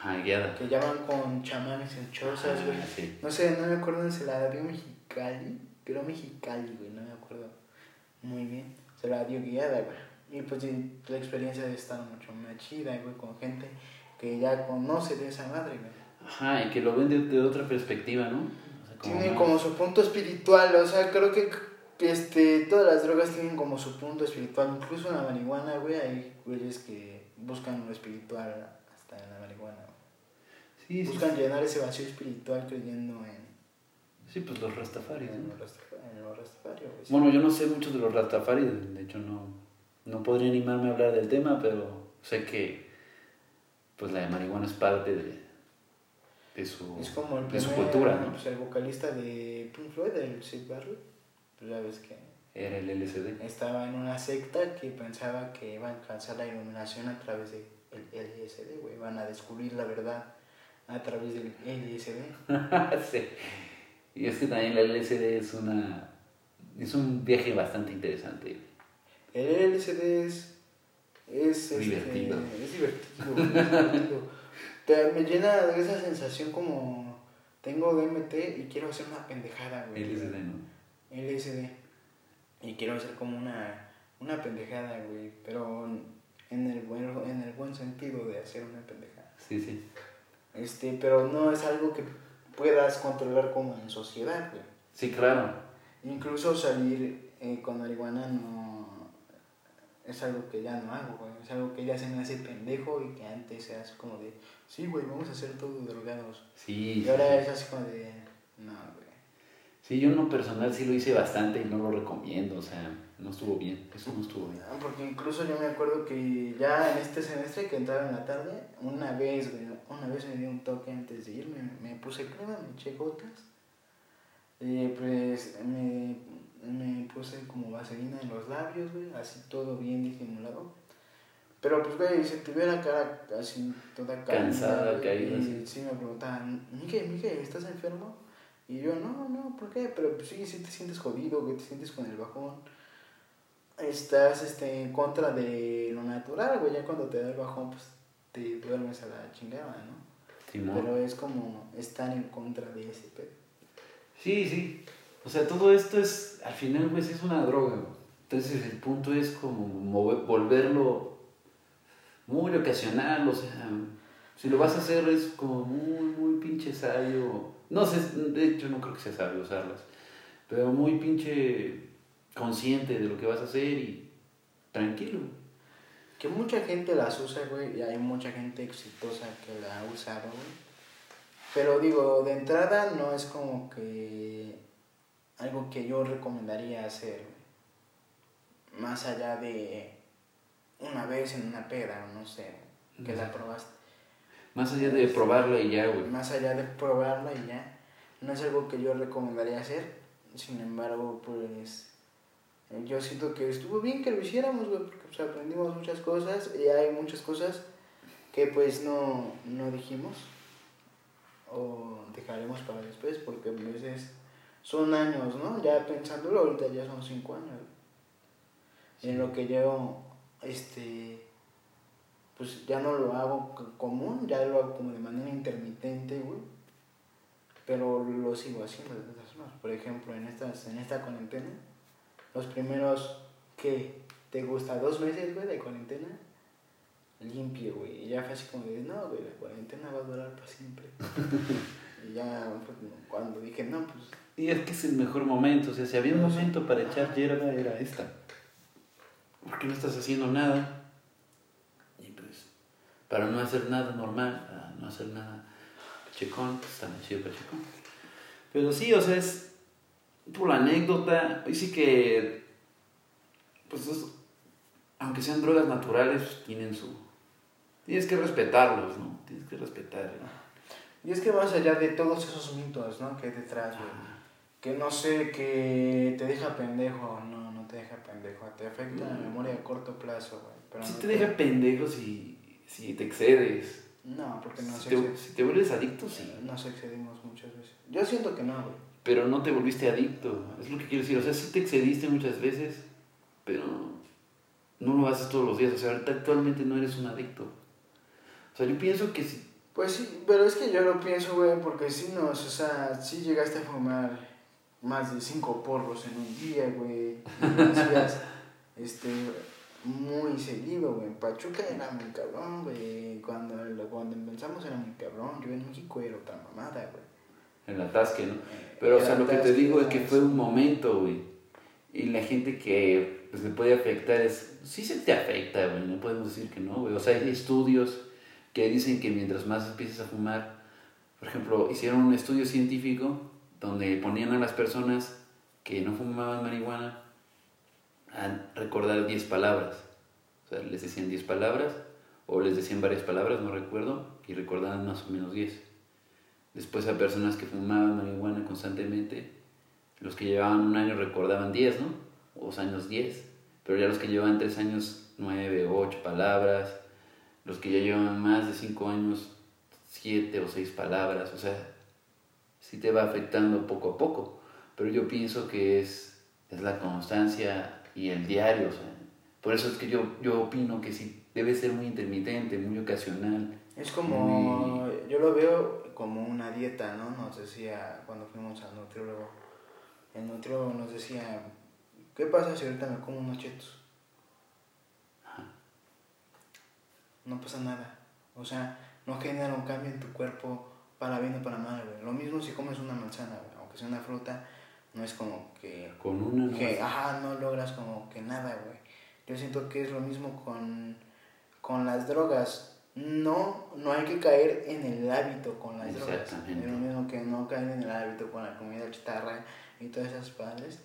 Ajá, guiada. Que llaman con chamanes en chozas, güey. Ah, sí. No sé, no me acuerdo dónde se la dio Mexicali. Creo Mexicali, güey, no me acuerdo muy bien. Se la dio guiada, güey. Y pues la experiencia de estar mucho más chida, güey, con gente que ya conoce de esa madre, güey. Ajá, y que lo ven de, de otra perspectiva, ¿no? O sea, Tiene más- como su punto espiritual, o sea, creo que este, todas las drogas tienen como su punto espiritual. Incluso la marihuana, güey, hay güeyes que buscan lo espiritual hasta en la marihuana. güey. Sí, sí, Buscan llenar ese vacío espiritual creyendo en, sí, pues los rastafaris, en ¿no? lo rastaf- en lo rastafario, güey. Bueno, yo no sé mucho de los rastafaris, de hecho no, no podría animarme a hablar del tema, pero sé que pues la marihuana es parte de, de su, Es como el de su cultura, ¿no? pues, el vocalista de Pink Floyd, el Sid Barrett, pues ya ves que Era el LSD. estaba en una secta que pensaba que iba a alcanzar la iluminación a través del LSD, güey, van a descubrir la verdad a través del LSD. sí. Y es que también la LSD es una... Es un viaje bastante interesante. El LSD es... Es este, Divertido. es divertido. es divertido. Te- me llena de esa sensación como... Tengo DMT y quiero hacer una pendejada, güey. LSD, ¿no? LSD. Y quiero hacer como una, una pendejada, güey. Pero en el, buen, en el buen sentido de hacer una pendejada. Sí, sí. Este, pero no es algo que puedas controlar como en sociedad, güey. Sí, claro. Incluso salir eh, con marihuana no es algo que ya no hago, güey. Es algo que ya se me hace pendejo y que antes era así como de, sí, güey, vamos a hacer todo drogados. Sí. Y ahora sí. es así como de, no, güey. Sí, yo en lo personal sí lo hice bastante y no lo recomiendo, o sea, no estuvo bien, eso no estuvo bien. Ah, Porque incluso yo me acuerdo que ya en este semestre que entraba en la tarde, una vez, güey, una vez me dio un toque antes de irme, me puse crema, me eché gotas, y pues me, me puse como vaselina en los labios, güey, así todo bien disimulado. Pero pues, güey, si tuviera cara así toda Cansada, caída, Y sí. sí me preguntaban, Miguel, Miguel, ¿estás enfermo? Y yo, no, no, ¿por qué? Pero pues sí, sí te sientes jodido, güey, te sientes con el bajón estás este, en contra de lo natural, güey. Ya cuando te da el bajón, pues te duermes a la chingada, ¿no? Simón. Pero es como estar en contra de ese pedo. Sí, sí. O sea, todo esto es, al final, pues es una droga. güey. Entonces el punto es como mover- volverlo muy ocasional, o sea, si lo vas a hacer es como muy, muy pinche sabio. No sé, de hecho no creo que sea sabio usarlas, pero muy pinche consciente de lo que vas a hacer y tranquilo. Que mucha gente las usa, güey, y hay mucha gente exitosa que la ha usado, güey. Pero digo, de entrada no es como que algo que yo recomendaría hacer, güey. Más allá de una vez en una peda, no sé, que la probaste. Más allá de probarla y ya, güey. más allá de probarla y ya, no es algo que yo recomendaría hacer. Sin embargo, pues yo siento que estuvo bien que lo hiciéramos, güey, porque pues, aprendimos muchas cosas y hay muchas cosas que pues no, no dijimos o dejaremos para después porque pues es, son años, ¿no? Ya pensándolo ahorita ya son cinco años. En lo que yo, este, pues ya no lo hago común, ya lo hago como de manera intermitente, güey. Pero lo sigo haciendo de todas formas. Por ejemplo, en, estas, en esta cuarentena, los primeros, ¿qué? ¿Te gusta? ¿Dos meses, güey, de cuarentena? Limpio, güey. Y ya fue así como de, no, güey, la cuarentena va a durar para siempre. y ya cuando dije, no, pues Y es que es el mejor momento, o sea, si había un momento para echar hierba era esta. Porque no estás haciendo nada. Y pues, para no hacer nada normal, para no hacer nada pachecón, pues está muy chido pachecón. Pero sí, o sea, es por la anécdota, y sí que, pues, es- aunque sean drogas naturales, pues, tienen su... Tienes que respetarlos, ¿no? Tienes que respetar. ¿no? Y es que más allá de todos esos mitos, ¿no? Que hay detrás, güey. Que no sé, que te deja pendejo. No, no te deja pendejo. Te afecta la No. memoria a corto plazo, güey. Pero Si no te deja pendejo si, si te excedes. No, porque no si, se te, excede- si te vuelves adicto, sí. Nos excedimos muchas veces. Yo siento que no, güey. Pero no te volviste adicto. Es lo que quiero decir. O sea, sí te excediste muchas veces, pero no lo haces todos los días. O sea, ahorita actualmente no eres un adicto. O sea, yo pienso que si... Pues sí, pero es que yo lo pienso, güey, porque si nos, o sea, si llegaste a fumar más de cinco porros en un día, güey. Este, muy seguido, güey. Pachuca era muy cabrón, güey. Cuando, cuando empezamos era muy cabrón. Yo en México era otra mamada, güey. En la tasque, ¿no? Pero, o sea, lo que te digo es que fue un momento, güey. Y la gente que pues, le puede afectar es... Sí se te afecta, güey. No podemos decir que no, güey. O sea, hay estudios que dicen que mientras más empieces a fumar... Por ejemplo, hicieron un estudio científico donde ponían a las personas que no fumaban marihuana a recordar 10 palabras. O sea, les decían 10 palabras o les decían varias palabras, no recuerdo, y recordaban más o menos 10. Después a personas que fumaban marihuana constantemente, los que llevaban un año recordaban 10, ¿no? O dos años 10. Pero ya los que llevaban 3 años, 9 o 8 palabras. Los que ya llevan más de 5 años, 7 o 6 palabras. O sea, sí te va afectando poco a poco. Pero yo pienso que es, es la constancia y el diario. O sea, por eso es que yo, yo opino que sí debe ser muy intermitente, muy ocasional. Es como, yo lo veo como una dieta, ¿no? Nos decía cuando fuimos al nutriólogo. El nutriólogo nos decía, ¿qué pasa si ahorita me como unos chetos? No pasa nada. O sea, no genera un cambio en tu cuerpo para bien o para mal, güey. Lo mismo si comes una manzana, güey. Aunque sea una fruta, no es como que... Con una no que, ajá, no logras como que nada, güey. Yo siento que es lo mismo con, con las drogas. No, no hay que caer en el hábito con las drogas. Es lo mismo que no caer en el hábito con la comida chatarra y todas esas padres.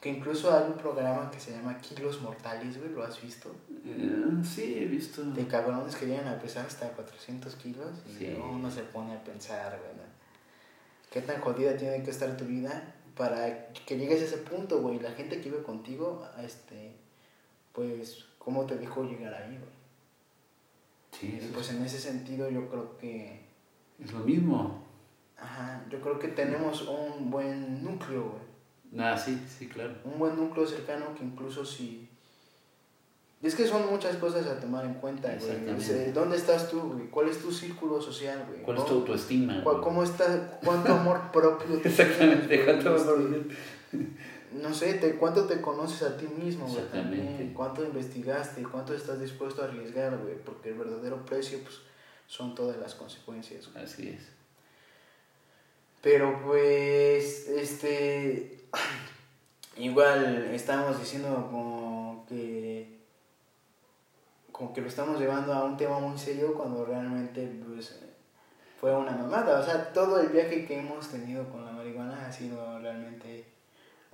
Que incluso hay un programa que se llama Kilos Mortales, güey, ¿lo has visto? Eh, sí, he visto. De cabrones que llegan a pesar hasta 400 kilos y uno se pone a pensar, güey, ¿qué tan jodida tiene que estar tu vida para que llegues a ese punto, güey? La gente que vive contigo, este, pues, ¿cómo te dejó llegar ahí, güey? Sí, y pues en ese sentido yo creo que... Es lo mismo. Ajá, yo creo que tenemos un buen núcleo, güey Ah, sí, sí, claro. Un buen núcleo cercano que incluso si... Es que son muchas cosas a tomar en cuenta, güey. ¿Dónde estás tú, güey? ¿Cuál es tu círculo social, güey? ¿Cuál es tu autoestima? ¿Cómo está, ¿Cuánto amor propio tienes? Exactamente, ¿cuánto amor No sé, te, ¿cuánto te conoces a ti mismo, güey? Exactamente. ¿Cuánto investigaste? ¿Cuánto estás dispuesto a arriesgar, güey? Porque el verdadero precio, pues, son todas las consecuencias, güey. Así es. Pero, pues, este igual estamos diciendo como que como que lo estamos llevando a un tema muy serio cuando realmente pues, fue una mamada. O sea, todo el viaje que hemos tenido con la marihuana ha sido realmente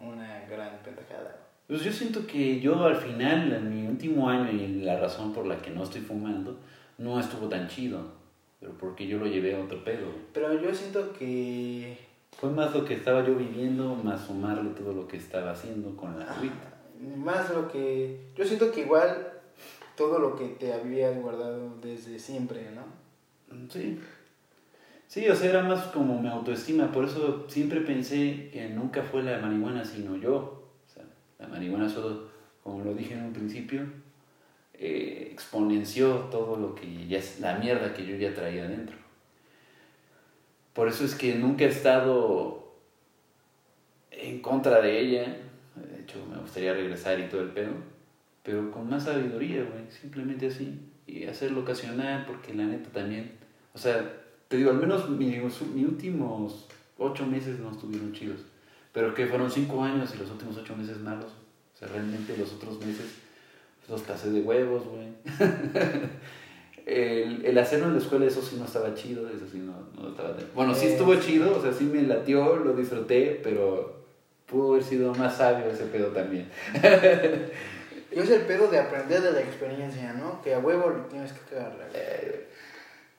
una gran pendejada. Pues yo siento que yo al final, en mi último año y la razón por la que no estoy fumando, no estuvo tan chido. Pero porque yo lo llevé a otro pedo. Pero yo siento que fue más lo que estaba yo viviendo, más sumarle todo lo que estaba haciendo con la agüita. Más lo que... Yo siento que igual todo lo que te habías guardado desde siempre, ¿no? Sí. Sí, o sea, era más como mi autoestima. Por eso siempre pensé que nunca fue la marihuana, sino yo. O sea, la marihuana solo, como lo dije en un principio, eh, exponenció todo lo que ya es la mierda que yo ya traía dentro. Por eso es que nunca he estado en contra de ella. De hecho, me gustaría regresar y todo el pedo. Pero con más sabiduría, güey. Simplemente así. Y hacerlo ocasional, porque la neta también. O sea, te digo, al menos mis, últimos ocho meses no estuvieron chidos. Pero que fueron cinco años y los últimos ocho meses malos. O sea, realmente los otros meses los pasé de huevos, güey. el, el, hacerlo en la escuela, eso sí no estaba chido, eso sí no, no estaba... Bueno, sí estuvo chido, o sea, sí me latió, lo disfruté, pero pudo haber sido más sabio ese pedo también. Yo es el pedo de aprender de la experiencia, ¿no? Que a huevo tienes que cagarla. Eh,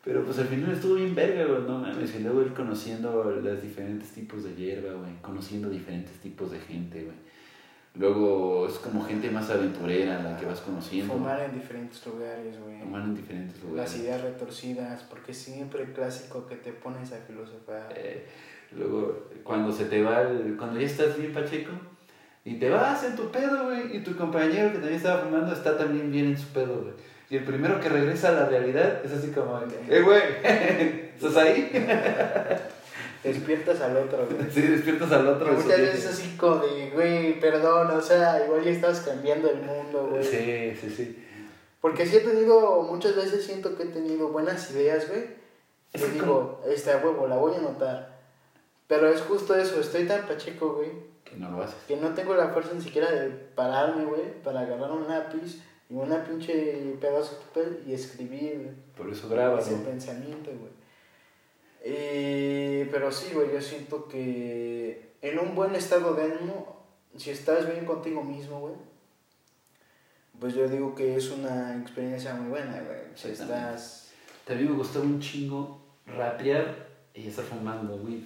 pero pues al final estuvo bien verga, güey, no mames. Y luego ir conociendo los diferentes tipos de hierba, güey. Conociendo diferentes tipos de gente, güey Luego es como gente más aventurera la que vas conociendo. Fumar en diferentes lugares, güey. Fumar en diferentes lugares. Las ideas retorcidas, porque siempre el clásico que te pones a filosofar. Eh, luego, cuando se te va, el, cuando ya estás bien pacheco, y te vas en tu pedo, güey, y tu compañero que también estaba fumando está también bien en su pedo, güey. Y el primero que regresa a la realidad es así como, eh, güey, ¿estás ahí? despiertas al otro, güey. Sí, despiertas al otro. muchas veces así como de, güey, perdón, o sea, igual ya estás cambiando el mundo, güey. Sí, sí, sí. Porque sí he tenido, muchas veces siento que he tenido buenas ideas, güey. Y digo, este huevo, la voy a anotar. Pero es justo eso, estoy tan pacheco, güey. Que no lo haces. Que no tengo la fuerza ni siquiera de pararme, güey, para agarrar un lápiz y una pinche pedazo de papel y escribir, güey. Por eso graba, Ese pensamiento, güey. Eh, pero sí, güey, yo siento que en un buen estado de ánimo, si estás bien contigo mismo, güey, pues yo digo que es una experiencia muy buena, güey. Si estás... También me gustó un chingo rapear y estar fumando, güey.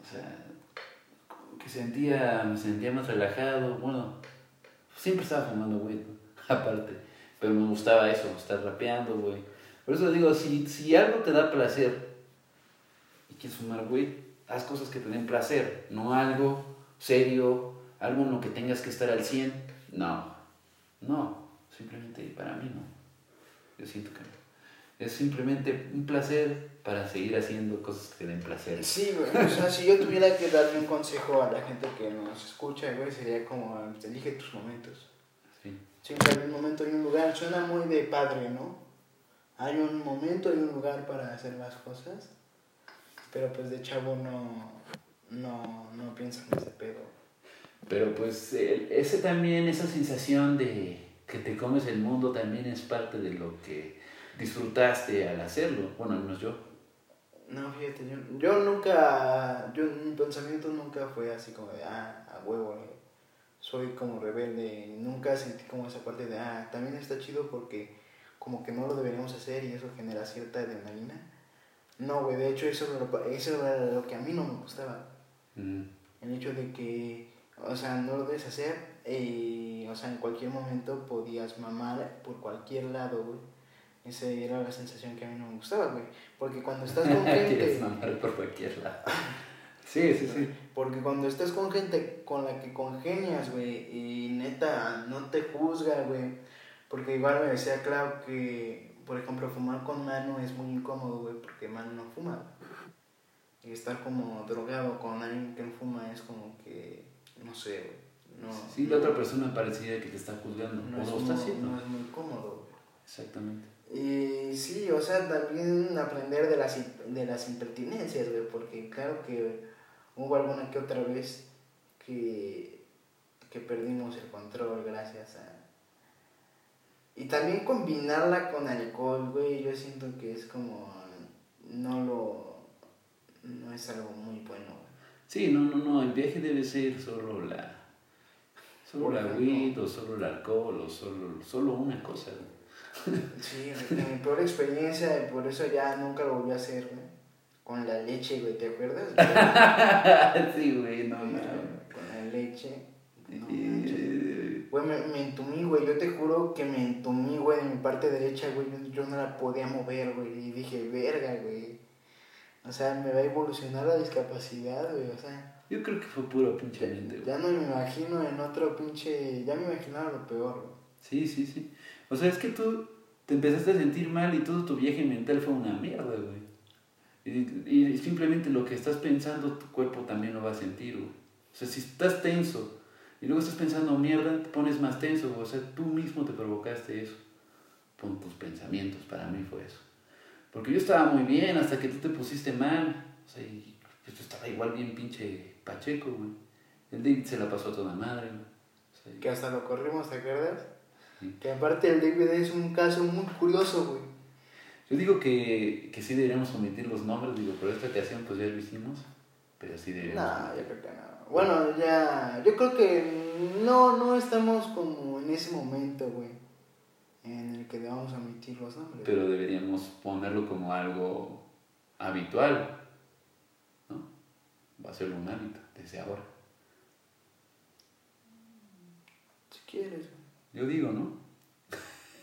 O sea, que sentía, me sentía más relajado. Bueno, siempre estaba fumando, güey, aparte. Pero me gustaba eso, estar rapeando, güey. Por eso digo, si, si algo te da placer quieres fumar güey, haz cosas que te den placer, no algo serio, algo en lo que tengas que estar al 100. No, no, simplemente para mí no. Yo siento que no. Es simplemente un placer para seguir haciendo cosas que den placer. Sí, güey. O sea, si yo tuviera que darle un consejo a la gente que nos escucha, güey, sería como, elige tus momentos. Siempre hay un momento y un lugar. Suena muy de padre, ¿no? Hay un momento y un lugar para hacer las cosas. Pero pues de chavo no, no, no piensan en ese pedo. Pero pues ese también, esa sensación de que te comes el mundo también es parte de lo que disfrutaste al hacerlo. Bueno, al menos yo. No, fíjate, yo, yo nunca, yo, mi pensamiento nunca fue así como de, ah, a huevo, soy como rebelde, nunca sentí como esa parte de, ah, también está chido porque como que no lo deberíamos hacer y eso genera cierta adrenalina. No, güey, de hecho eso, era lo- eso era lo que a mí no me gustaba, Mm. el hecho de que, o sea, no lo debes hacer y, o sea, en cualquier momento podías mamar por cualquier lado, güey. Esa era la sensación que a mí no me gustaba, güey. Porque cuando estás con gente... Quieres mamar por cualquier lado. Sí, sí, sí. Porque cuando estás con gente con la que congenias, güey, y neta no te juzga, güey. Porque igual me decía Clau que, por ejemplo, fumar con mano es muy incómodo, güey, porque mano no fuma. Y estar como drogado con alguien que no fuma es como que, no sé, güey. No, Sí, la otra persona parecida que te está juzgando. no, o es lo está muy, haciendo. no es muy cómodo, güey. Exactamente. Y sí, o sea, también aprender de las, de las impertinencias, güey, porque claro que hubo alguna que otra vez que, que perdimos el control gracias a... Y también combinarla con alcohol, güey, yo siento que es como... No lo... No es algo muy bueno. Sí, no, no, no. El viaje debe ser solo la. Solo la weed, o solo el alcohol, o solo, solo una cosa. Sí, mi peor experiencia y por eso ya nunca lo volví a hacer, güey. Con la leche, güey, ¿te acuerdas? sí, güey, no, no. Con la leche. No Güey, me, me entumí, güey. Yo te juro que me entumí, güey, de mi parte derecha, güey. Yo, yo no la podía mover, güey. Y dije, verga, güey. O sea, me va a evolucionar la discapacidad, güey. O sea, Yo creo que fue puro pinche mente, güey. ya no me imagino en otro pinche. Ya me imaginaba lo peor, güey. Sí, sí, sí. O sea, es que tú te empezaste a sentir mal y todo tu viaje mental fue una mierda, güey. Y, y simplemente lo que estás pensando, tu cuerpo también lo va a sentir, güey. O sea, si estás tenso y luego estás pensando mierda, te pones más tenso, güey. O sea, tú mismo te provocaste eso con tus pensamientos. Para mí fue eso. Porque yo estaba muy bien hasta que tú te pusiste mal. O sea, y yo estaba igual bien pinche pacheco, güey. El David se la pasó a toda madre, güey. O sea, Que hasta lo corrimos, ¿te acuerdas? Sí. Que aparte el David es un caso muy curioso, güey. Yo digo que, que sí deberíamos omitir los nombres, digo, pero esta ocasión pues ya lo hicimos, pero sí deberíamos. No, yo creo que no. Bueno, ya. Yo creo que no, no estamos como en ese momento, güey. En el que debamos omitir los nombres. Pero deberíamos ponerlo como algo habitual, ¿no? Va a ser un hábito desde ahora. Si quieres, güey. Yo digo, ¿no?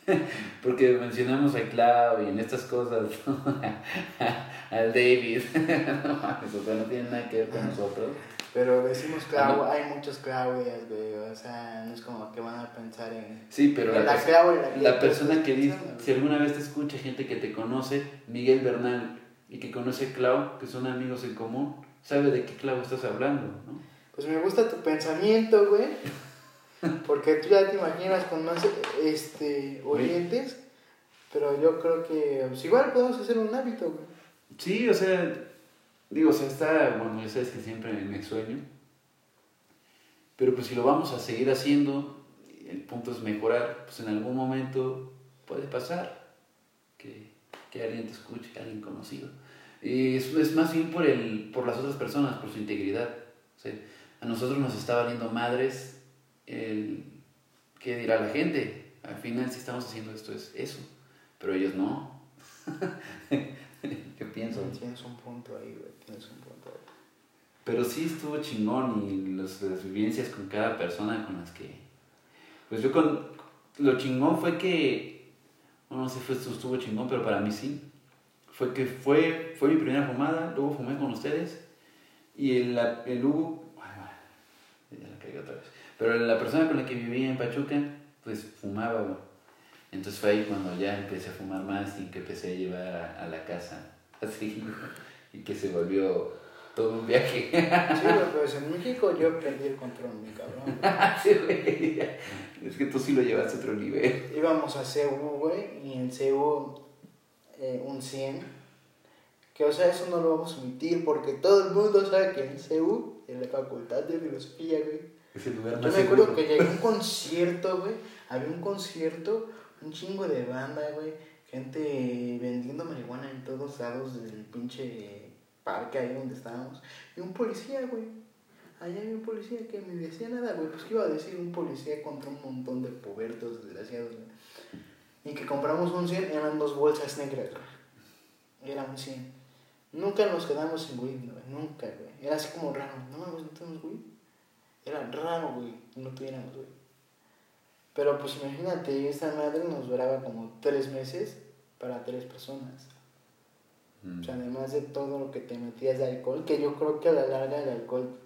Porque mencionamos a Clau y en estas cosas, al David, no o sea, no tiene nada que ver con nosotros. Pero decimos Ah, no. Clau, hay muchas Claudias, güey. O sea, no es como que van a pensar en. Sí, pero en la, la Clau la la persona que dice, si alguna vez te escucha gente que te conoce, Miguel Bernal, y que conoce a Clau, que son amigos en común, sabe de qué Clau estás hablando, ¿no? Pues me gusta tu pensamiento, güey. Porque tú ya te imaginas con más este, oyentes. Pero yo creo que pues, igual podemos hacer un hábito. Sí, o sea, digo, o sea, está, bueno, ya sabes que siempre me sueño, pero pues si lo vamos a seguir haciendo, el punto es mejorar, pues en algún momento puede pasar que, que alguien te escuche, alguien conocido. Y es, es más bien por, el, por las otras personas, por su integridad. O sea, a nosotros nos está valiendo madres el qué dirá la gente. Al final, si estamos haciendo esto, es eso. Pero ellos no. Yo pienso. Tienes un punto ahí, güey. Tienes un punto ahí. Pero sí estuvo chingón y los- las vivencias con cada persona con las que... Pues yo con... Lo chingón fue que... Bueno, no sé si estuvo chingón, pero para mí sí. Fue que fue, fue mi primera fumada, luego fumé con ustedes Y el, el Hugo, ay, ya la cagué otra vez. Pero la persona con la que vivía en Pachuca, pues fumaba, güey. Entonces fue ahí cuando ya empecé a fumar más y que empecé a llevar a, a la casa así. Y que se volvió todo un viaje. Sí, güey, pues en México yo aprendí el control, mi cabrón. güey. Sí, güey. Es que tú sí lo llevaste a otro nivel. Íbamos a CU, güey, y en CU eh, un 100. Que, o sea, eso no lo vamos a omitir porque todo el mundo sabe que en CU, en la facultad de filosofía, güey. Es el lugar Yo me acuerdo que llegué a un concierto, güey. Había un concierto, un chingo de banda, güey. Gente vendiendo marihuana en todos lados del pinche parque ahí donde estábamos. Y un policía, güey. Allá había un policía que me decía nada, güey. Pues, ¿qué iba a decir un policía contra un montón de pubertos desgraciados, güey? Y que compramos un 100, eran dos bolsas negras, güey. Era un 100. Nunca nos quedamos sin weed, güey. Nunca, güey. Era así como raro. No no tenemos weed. Era raro, güey, no tuviéramos, güey. Pero pues imagínate, esta madre nos duraba como tres meses para tres personas. Mm. O sea, además de todo lo que te metías de alcohol, que yo creo que a la larga el alcohol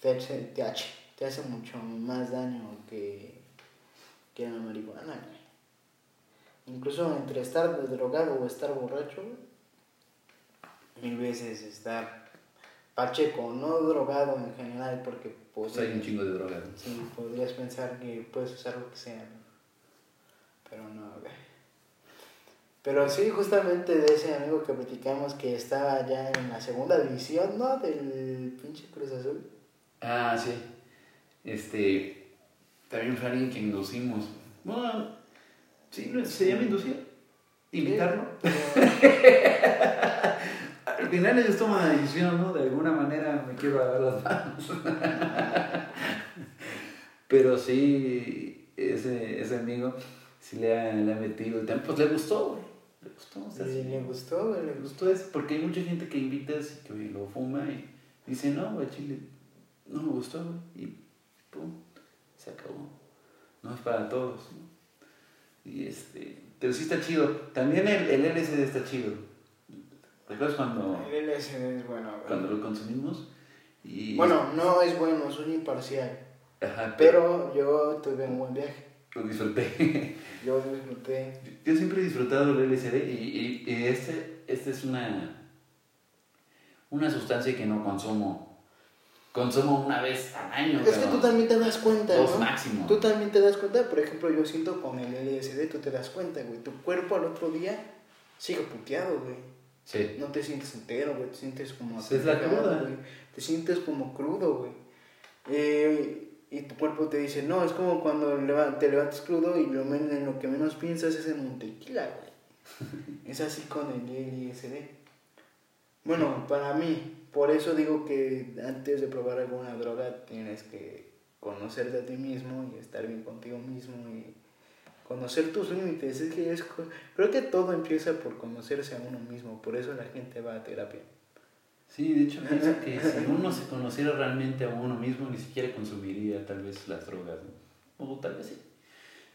te hace, te hace, te hace mucho más daño que, que la marihuana, güey. Incluso entre estar drogado o estar borracho, mil veces estar pacheco, no drogado en general, porque pues, hay un chingo de drogas. Sí, podrías pensar que puedes usar lo que sea. Pero no, güey. Pero sí, justamente de ese amigo que platicamos que estaba ya en la segunda división, ¿no? Del pinche Cruz Azul. Ah, sí. Este. También fue alguien que inducimos. Bueno, sí, se llama inducir. Invitarlo. Al final ellos toman la decisión, ¿no? De alguna manera me quiero agarrar las manos. Pero sí, ese, ese amigo sí le ha, le ha metido. y también, Pues le gustó, güey. Le gustó. O sea, Sí, sí, le gustó, güey, le gustó. gustó eso. Porque hay mucha gente que invitas y que lo fuma y dice, no, güey, chile, no me gustó, güey. Y pum, se acabó. No es para todos, ¿no? Y este. Pero sí está chido. También el, el LSD está chido. ¿Recuerdas cuando, El LSD es bueno, güey. cuando lo consumimos? Y, Bueno, no es bueno, soy imparcial. Ajá, pero Pero yo tuve un buen viaje. lo disfruté. Yo disfruté. Yo siempre he disfrutado el LSD y, y, y este, este es una, una sustancia que no consumo. Consumo una vez al año. Es que tú también te das cuenta, Dos ¿no? máximo. Tú también te das cuenta, por ejemplo, yo siento con el LSD, tú te das cuenta, güey. Tu cuerpo al otro día sigue puteado, güey. Sí. No te sientes entero, güey. Te sientes como. Es la cruda. Te sientes como crudo, güey. Eh, y tu cuerpo te dice, no, es como cuando te levantas crudo y lo, en lo que menos piensas es en un tequila, güey. es así con el LSD. Bueno, para mí, por eso digo que antes de probar alguna droga tienes que conocerte a ti mismo y estar bien contigo mismo y conocer tus límites. Es que es, creo que todo empieza por conocerse a uno mismo, por eso la gente va a terapia. Sí, de hecho pienso que si uno se conociera realmente a uno mismo, ni siquiera consumiría tal vez las drogas, ¿no? O tal vez sí.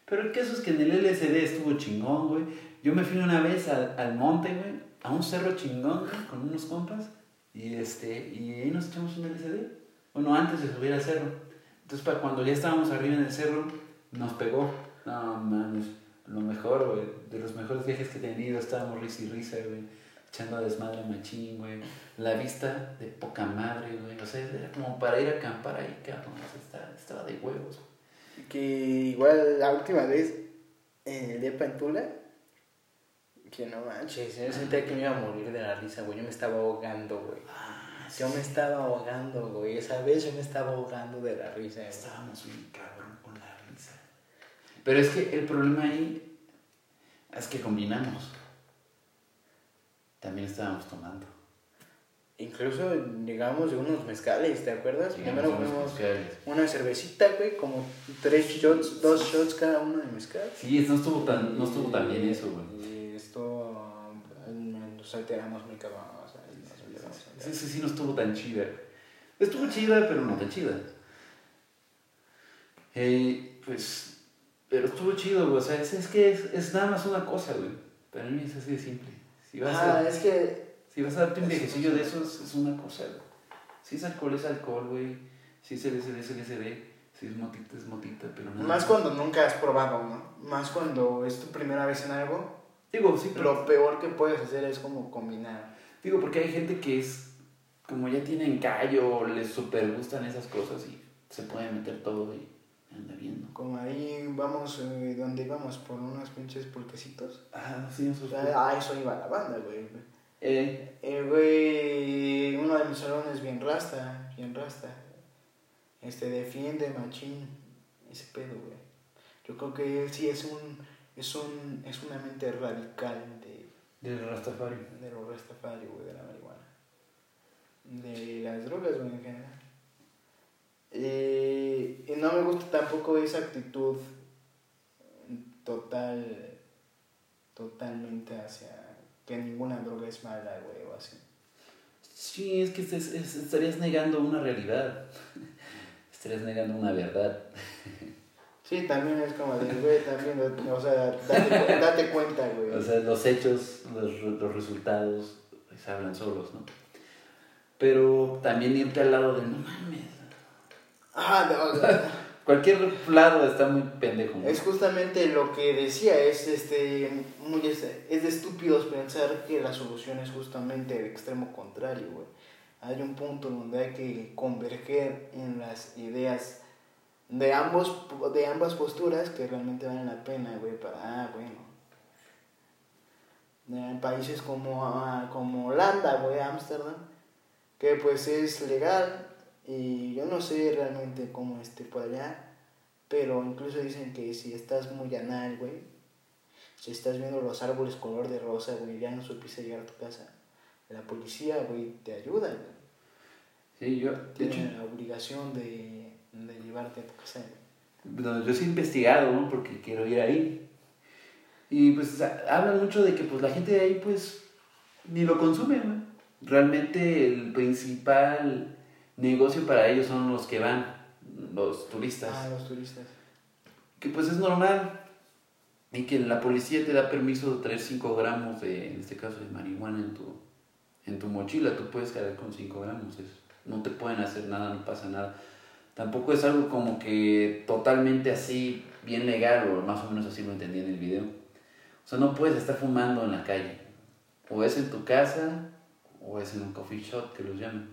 Pero el caso es que en el LSD estuvo chingón, güey. Yo me fui una vez al, al monte, güey, a un cerro chingón, güey, con unos compas. Y, este, y ahí nos echamos un LSD. Bueno, antes de subir al cerro. Entonces, para cuando ya estábamos arriba en el cerro, nos pegó. No, mames, lo mejor, güey. De los mejores viajes que he tenido, estábamos risa y risa, güey. Echando desmadre machín, güey. La vista de poca madre, güey. O sea, era como para ir a acampar ahí, cabrón. O sea, estaba, estaba de huevos. Que igual la última vez en el depa en Tula, que no manches, yo sentía que me iba a morir de la risa, güey. Yo me estaba ahogando, güey. Ah, Yo me estaba ahogando, güey. Esa vez yo me estaba ahogando de la risa, güey. Estábamos bien cabrón. Pero es que el problema ahí es que combinamos. También estábamos tomando. Incluso llegamos de unos mezcales, ¿te acuerdas? Llegamos Primero fuimos una cervecita, güey, como tres shots, dos shots cada uno de mezcal. Sí, no estuvo tan, no estuvo tan bien eso, güey. Y esto, nos alteramos muy cabrón, o sea. Sí, sí, sí, no estuvo tan chida. Estuvo chida, pero no tan chida. Eh, pues, pero estuvo chido, güey. O sea, es, es que es, es nada más una cosa, güey. Para mí es así de simple. Si vas, Ah, a, es que si vas a darte un viajecillo de esos, es una cosa, güey. Si es alcohol, es alcohol, güey. Si es LSD, es LSD. Si es motita, es motita, pero. Más cuando nunca has probado, ¿no? Más cuando es tu primera vez en algo. Digo, sí, pero... Lo peor que puedes hacer es como combinar. Digo, porque hay gente que es... Como ya tienen callo, les super gustan esas cosas y se puede meter todo y anda viendo. Como ahí vamos, eh, donde íbamos por unos pinches pulquecitos. Ah, sí, eso O sea, a eso iba la banda, güey. Eh, El güey, uno de mis salones bien rasta, bien rasta. Este defiende machín ese pedo, güey. Yo creo que él sí es un es un es una mente radical de, del Rastafari. de los rastafari, güey, de la marihuana. De las drogas, güey, en general. Y no me gusta tampoco esa actitud total, totalmente hacia que ninguna droga es mala, güey, o así. Sí, es que es- es- estarías negando una realidad. estarías negando una verdad. Sí, también es como de, güey, también, o sea, date, date cuenta, güey. O sea, los hechos, los, los resultados, se hablan solos, ¿no? Pero también irte al lado de, no mames. Ah, no, Cualquier lado está muy pendejo. ¿no? es justamente lo que decía, es este, muy, es, es de estúpidos pensar que la solución es justamente el extremo contrario, güey. Hay un punto donde hay que converger en las ideas de, ambos, de ambas posturas que realmente valen la pena, güey, para, ah, bueno. En países como, ah, como Holanda, güey, Ámsterdam, que pues es legal y yo no sé realmente cómo esté por allá, pero incluso dicen que si estás muy anal, güey, si estás viendo los árboles color de rosa, güey, ya no supiste llegar a tu casa, la policía, güey, te ayuda, güey. Sí, yo, de hecho, Tienen la obligación de, de llevarte a tu casa, no, yo sí he investigado, ¿no? Porque quiero ir ahí. Y pues o sea, hablan mucho de que pues la gente de ahí pues ni lo consume, ¿no? Realmente el principal negocio para ellos son los que van, los turistas. Ah, los turistas. que pues es normal y que la policía te da permiso de traer 5 gramos de, en este caso de marihuana en tu, en tu mochila, tú puedes cargar con 5 gramos, es- no te pueden hacer nada, no pasa nada. Tampoco es algo como que totalmente así, bien legal, o más o menos así lo entendí en el video. O sea, no puedes estar fumando en la calle. O es en tu casa, o es en un coffee shop, que los llaman.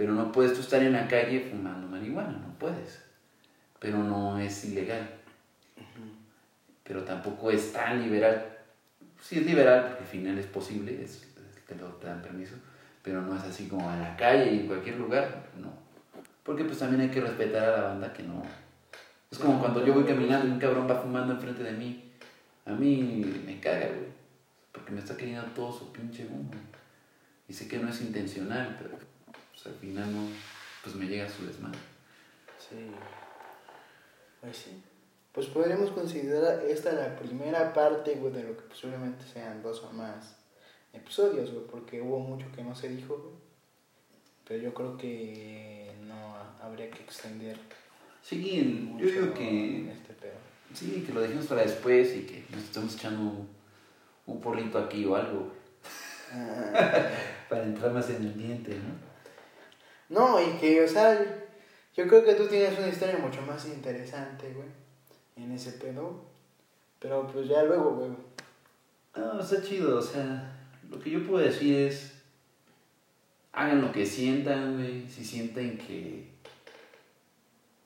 Pero no puedes tú estar en la calle fumando marihuana, no puedes. Pero no es ilegal pero tampoco es tan liberal. Sí es liberal porque al final es posible, es, te lo te dan permiso, pero no es así como en la calle y en cualquier lugar, no. Porque pues también hay que respetar a la banda que no... Es como cuando yo voy caminando y un cabrón va fumando enfrente de mí. A mí me caga, güey. Porque me está cayendo todo su pinche humo. Y sé que no es intencional, pero pues, al final no... Pues me llega su desmadre. Sí. Pues sí. Pues podríamos considerar esta la primera parte, güey, de lo que posiblemente sean dos o más episodios, güey, porque hubo mucho que no se dijo, güey. Pero yo creo que no habría que extender Sí, yo digo que... este pedo. Sí, que lo dejemos para después y que nos estemos echando un, un porrito aquí o algo, güey, Ah, para entrar más en el diente, ¿no? No, y que, o sea, yo creo que tú tienes una historia mucho más interesante, güey, en ese pedo. Pero pues ya luego, güey. No, está chido, o sea, lo que yo puedo decir es, hagan lo que sientan, güey, si sienten que,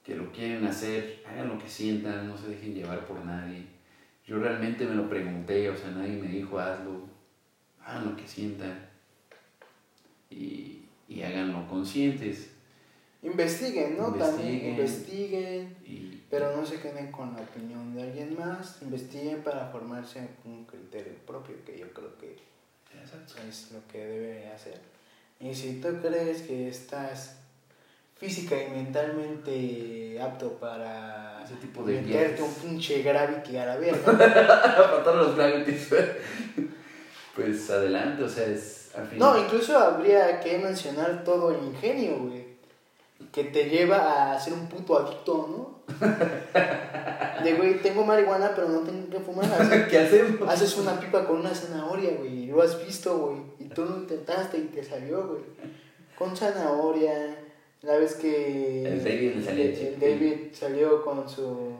que lo quieren hacer, hagan lo que sientan, no se dejen llevar por nadie. Yo realmente me lo pregunté, o sea, nadie me dijo hazlo, hagan lo que sientan y, y háganlo conscientes. Investiguen, ¿no? También Investiguen. investiguen. Y, Pero no se queden con la opinión de alguien más, investiguen para formarse un criterio propio, que yo creo que Exacto. es lo que debe hacer. Y si tú crees que estás física y mentalmente apto para Ese tipo de meterte un pinche gravity a la verga, Apartar los gravities. pues adelante, o sea, es al final. no, incluso habría que mencionar todo el ingenio, güey, que te lleva a ser un puto adicto, ¿no? De güey, tengo marihuana, pero no tengo que fumar. así ¿Qué hacemos? Haces una pipa con una zanahoria, güey, lo has visto, güey, y tú lo intentaste y te salió, güey. con zanahoria. La vez que El David el-. David salió con su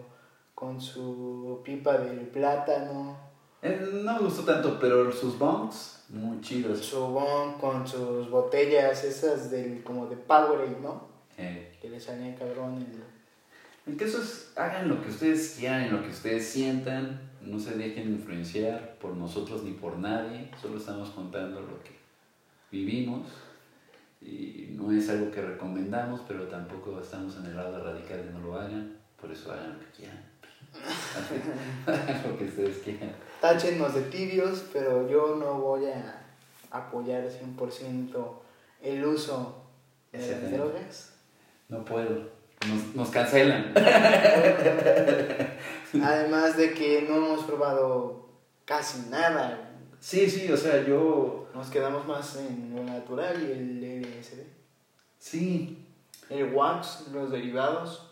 con su pipa del plátano, no me gustó tanto, pero sus bongs, muy chidos. su bon con sus botellas esas del como de Powerade, ¿no? Eh, Que le salían cabrón el- el caso es, hagan lo que ustedes quieran, lo que ustedes sientan, no se dejen influenciar por nosotros ni por nadie, solo estamos contando lo que vivimos y no es algo que recomendamos, pero tampoco estamos en el lado radical de no lo hagan, por eso hagan lo que quieran. hagan lo que ustedes quieran. Táchenos de tibios, pero yo no voy a apoyar 100% el uso de las drogas. No puedo, nos, nos cancelan. Además de que no hemos probado casi nada. Sí, sí, o sea, yo, Nos quedamos más en lo natural y el LSD. sí, El wax, los derivados.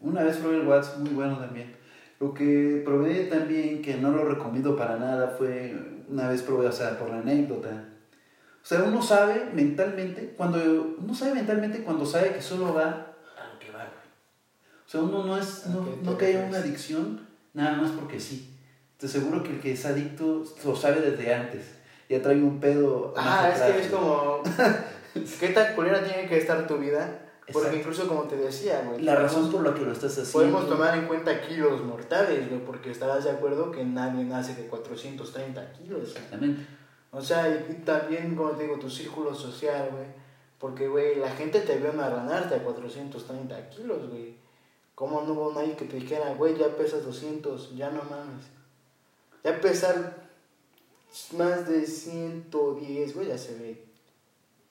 Una vez probé el Watts, muy bueno también. Lo que probé también, que no lo recomiendo para nada, fue una vez probé, o sea, por la anécdota. O sea, uno sabe mentalmente, cuando uno sabe mentalmente cuando sabe que solo va a lo que va, güey. O sea, uno no es, no, ¿A qué te no cae en una adicción nada más porque sí. Te aseguro que el que es adicto lo sabe desde antes. Ya trae un pedo. Ah, es atrás, que es como. ¿Qué tan culera tiene que estar tu vida? Porque incluso como te decía, güey. La razón podemos- por la que lo estás haciendo. Podemos tomar en cuenta kilos mortales, güey, porque estarás de acuerdo que nadie nace de 430 kilos. Exactamente. O sea, y también, como te digo, tu círculo social, güey. Porque, güey, la gente te vio marranarte a 430 kilos, güey. ¿Cómo no hubo nadie que te dijera, güey, ya pesas 200, ya no mames? Ya pesar más de 110, güey, ya se ve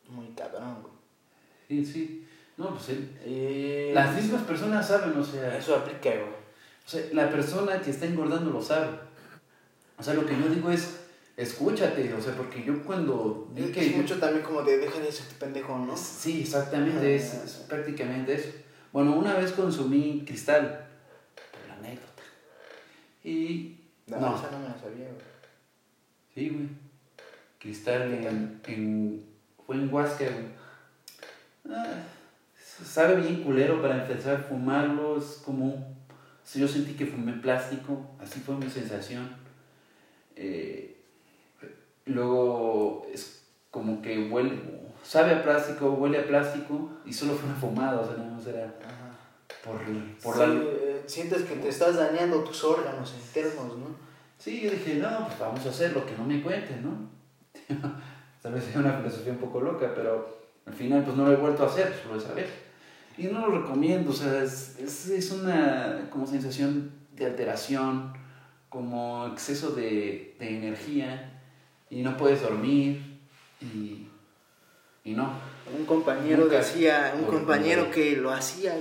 muy cabrón, güey. Sí, sí. No, pues él, Eh, Las mismas personas saben, o sea, Eso aplica, güey. o sea, la persona que está engordando lo sabe. O sea, lo que yo digo es, escúchate, o sea, porque yo cuando vi que... Es mucho también como de, deja de ser pendejo, ¿no? Sí, exactamente, es, es prácticamente eso. Bueno, una vez consumí cristal, por la anécdota. Y... No, No, esa no me la sabía, güey. sí, güey. Cristal ¿Qué en, en... Fue en Huasca, güey. Ah, sabe bien culero para empezar a fumarlo, es como... yo sentí que fumé plástico, así fue mi sensación. Eh, luego es como que huele, sabe a plástico, huele a plástico y solo fue una fumada, o sea, era Ajá. por, por Sí, la... eh, sientes que te estás dañando tus órganos internos, ¿no? Sí, yo dije, no, pues vamos a hacer lo que no me cuenten, ¿no? Tal vez sea una filosofía un poco loca, pero al final pues no lo he vuelto a hacer, solo esa vez. Y no lo recomiendo, o sea, es, es, es una como sensación de alteración, como exceso de, de energía, y no puedes dormir, y, y no. Un compañero Nunca. decía, un compañero que lo hacía.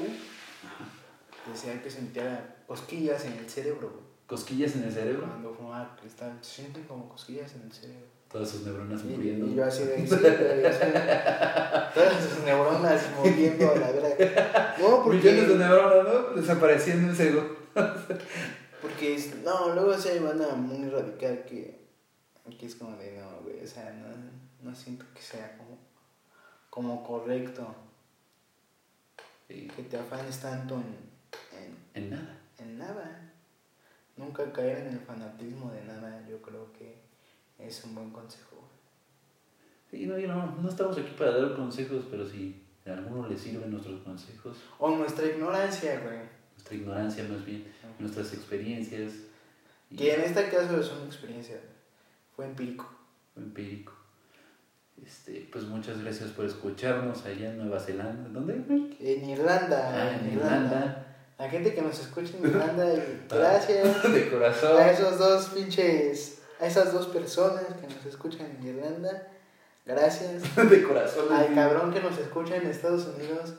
Decía que sentía cosquillas en el cerebro. Cosquillas en el cerebro, Cuando fumaba cristal, se sienten como cosquillas en el cerebro. Todas sus neuronas muriendo. y yo así de, sí, todas sus neuronas moviendo a la verga. No, Millones de porque, neuronas, ¿no? Desapareciendo en un segundo. porque, es- no, luego sí hay banda muy radical que, que es como de, no, güey, o sea, no, no siento que sea como, como correcto Sí, que te afanes tanto en, en, en nada. en nada. Nunca caer en el fanatismo de nada, yo creo que es un buen consejo. Sí, no, yo no, no estamos aquí para dar consejos, pero si a alguno le sirven nuestros consejos, O nuestra ignorancia, güey. nuestra ignorancia más bien, nuestras experiencias, y Que en este caso es una experiencia, fue empírico. empírico. Este, pues muchas gracias por escucharnos allá en Nueva Zelanda. ¿Dónde? güey? En Irlanda, Ah, en Irlanda. La gente que nos escucha en Irlanda, gracias De corazón. a esos dos pinches, a esas dos personas que nos escuchan en Irlanda, gracias. De corazón. Al cabrón que nos escucha en Estados Unidos,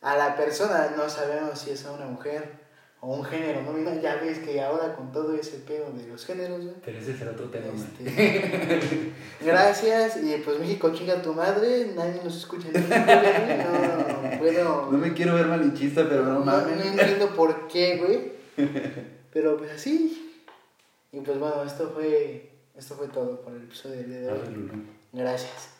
a la persona, no sabemos si es una mujer o un género, ¿no? Mira, Ya ves que ahora con todo ese pedo de los géneros, güey. Pero ese será otro tema. Este, gracias, y pues México chinga tu madre, nadie nos escucha en México, güey, no, no puedo, No me quiero ver malinchista, pero no no, no mames. entiendo por qué, güey, pero pues así, y pues bueno, esto fue, esto fue todo por el episodio del día de hoy, gracias.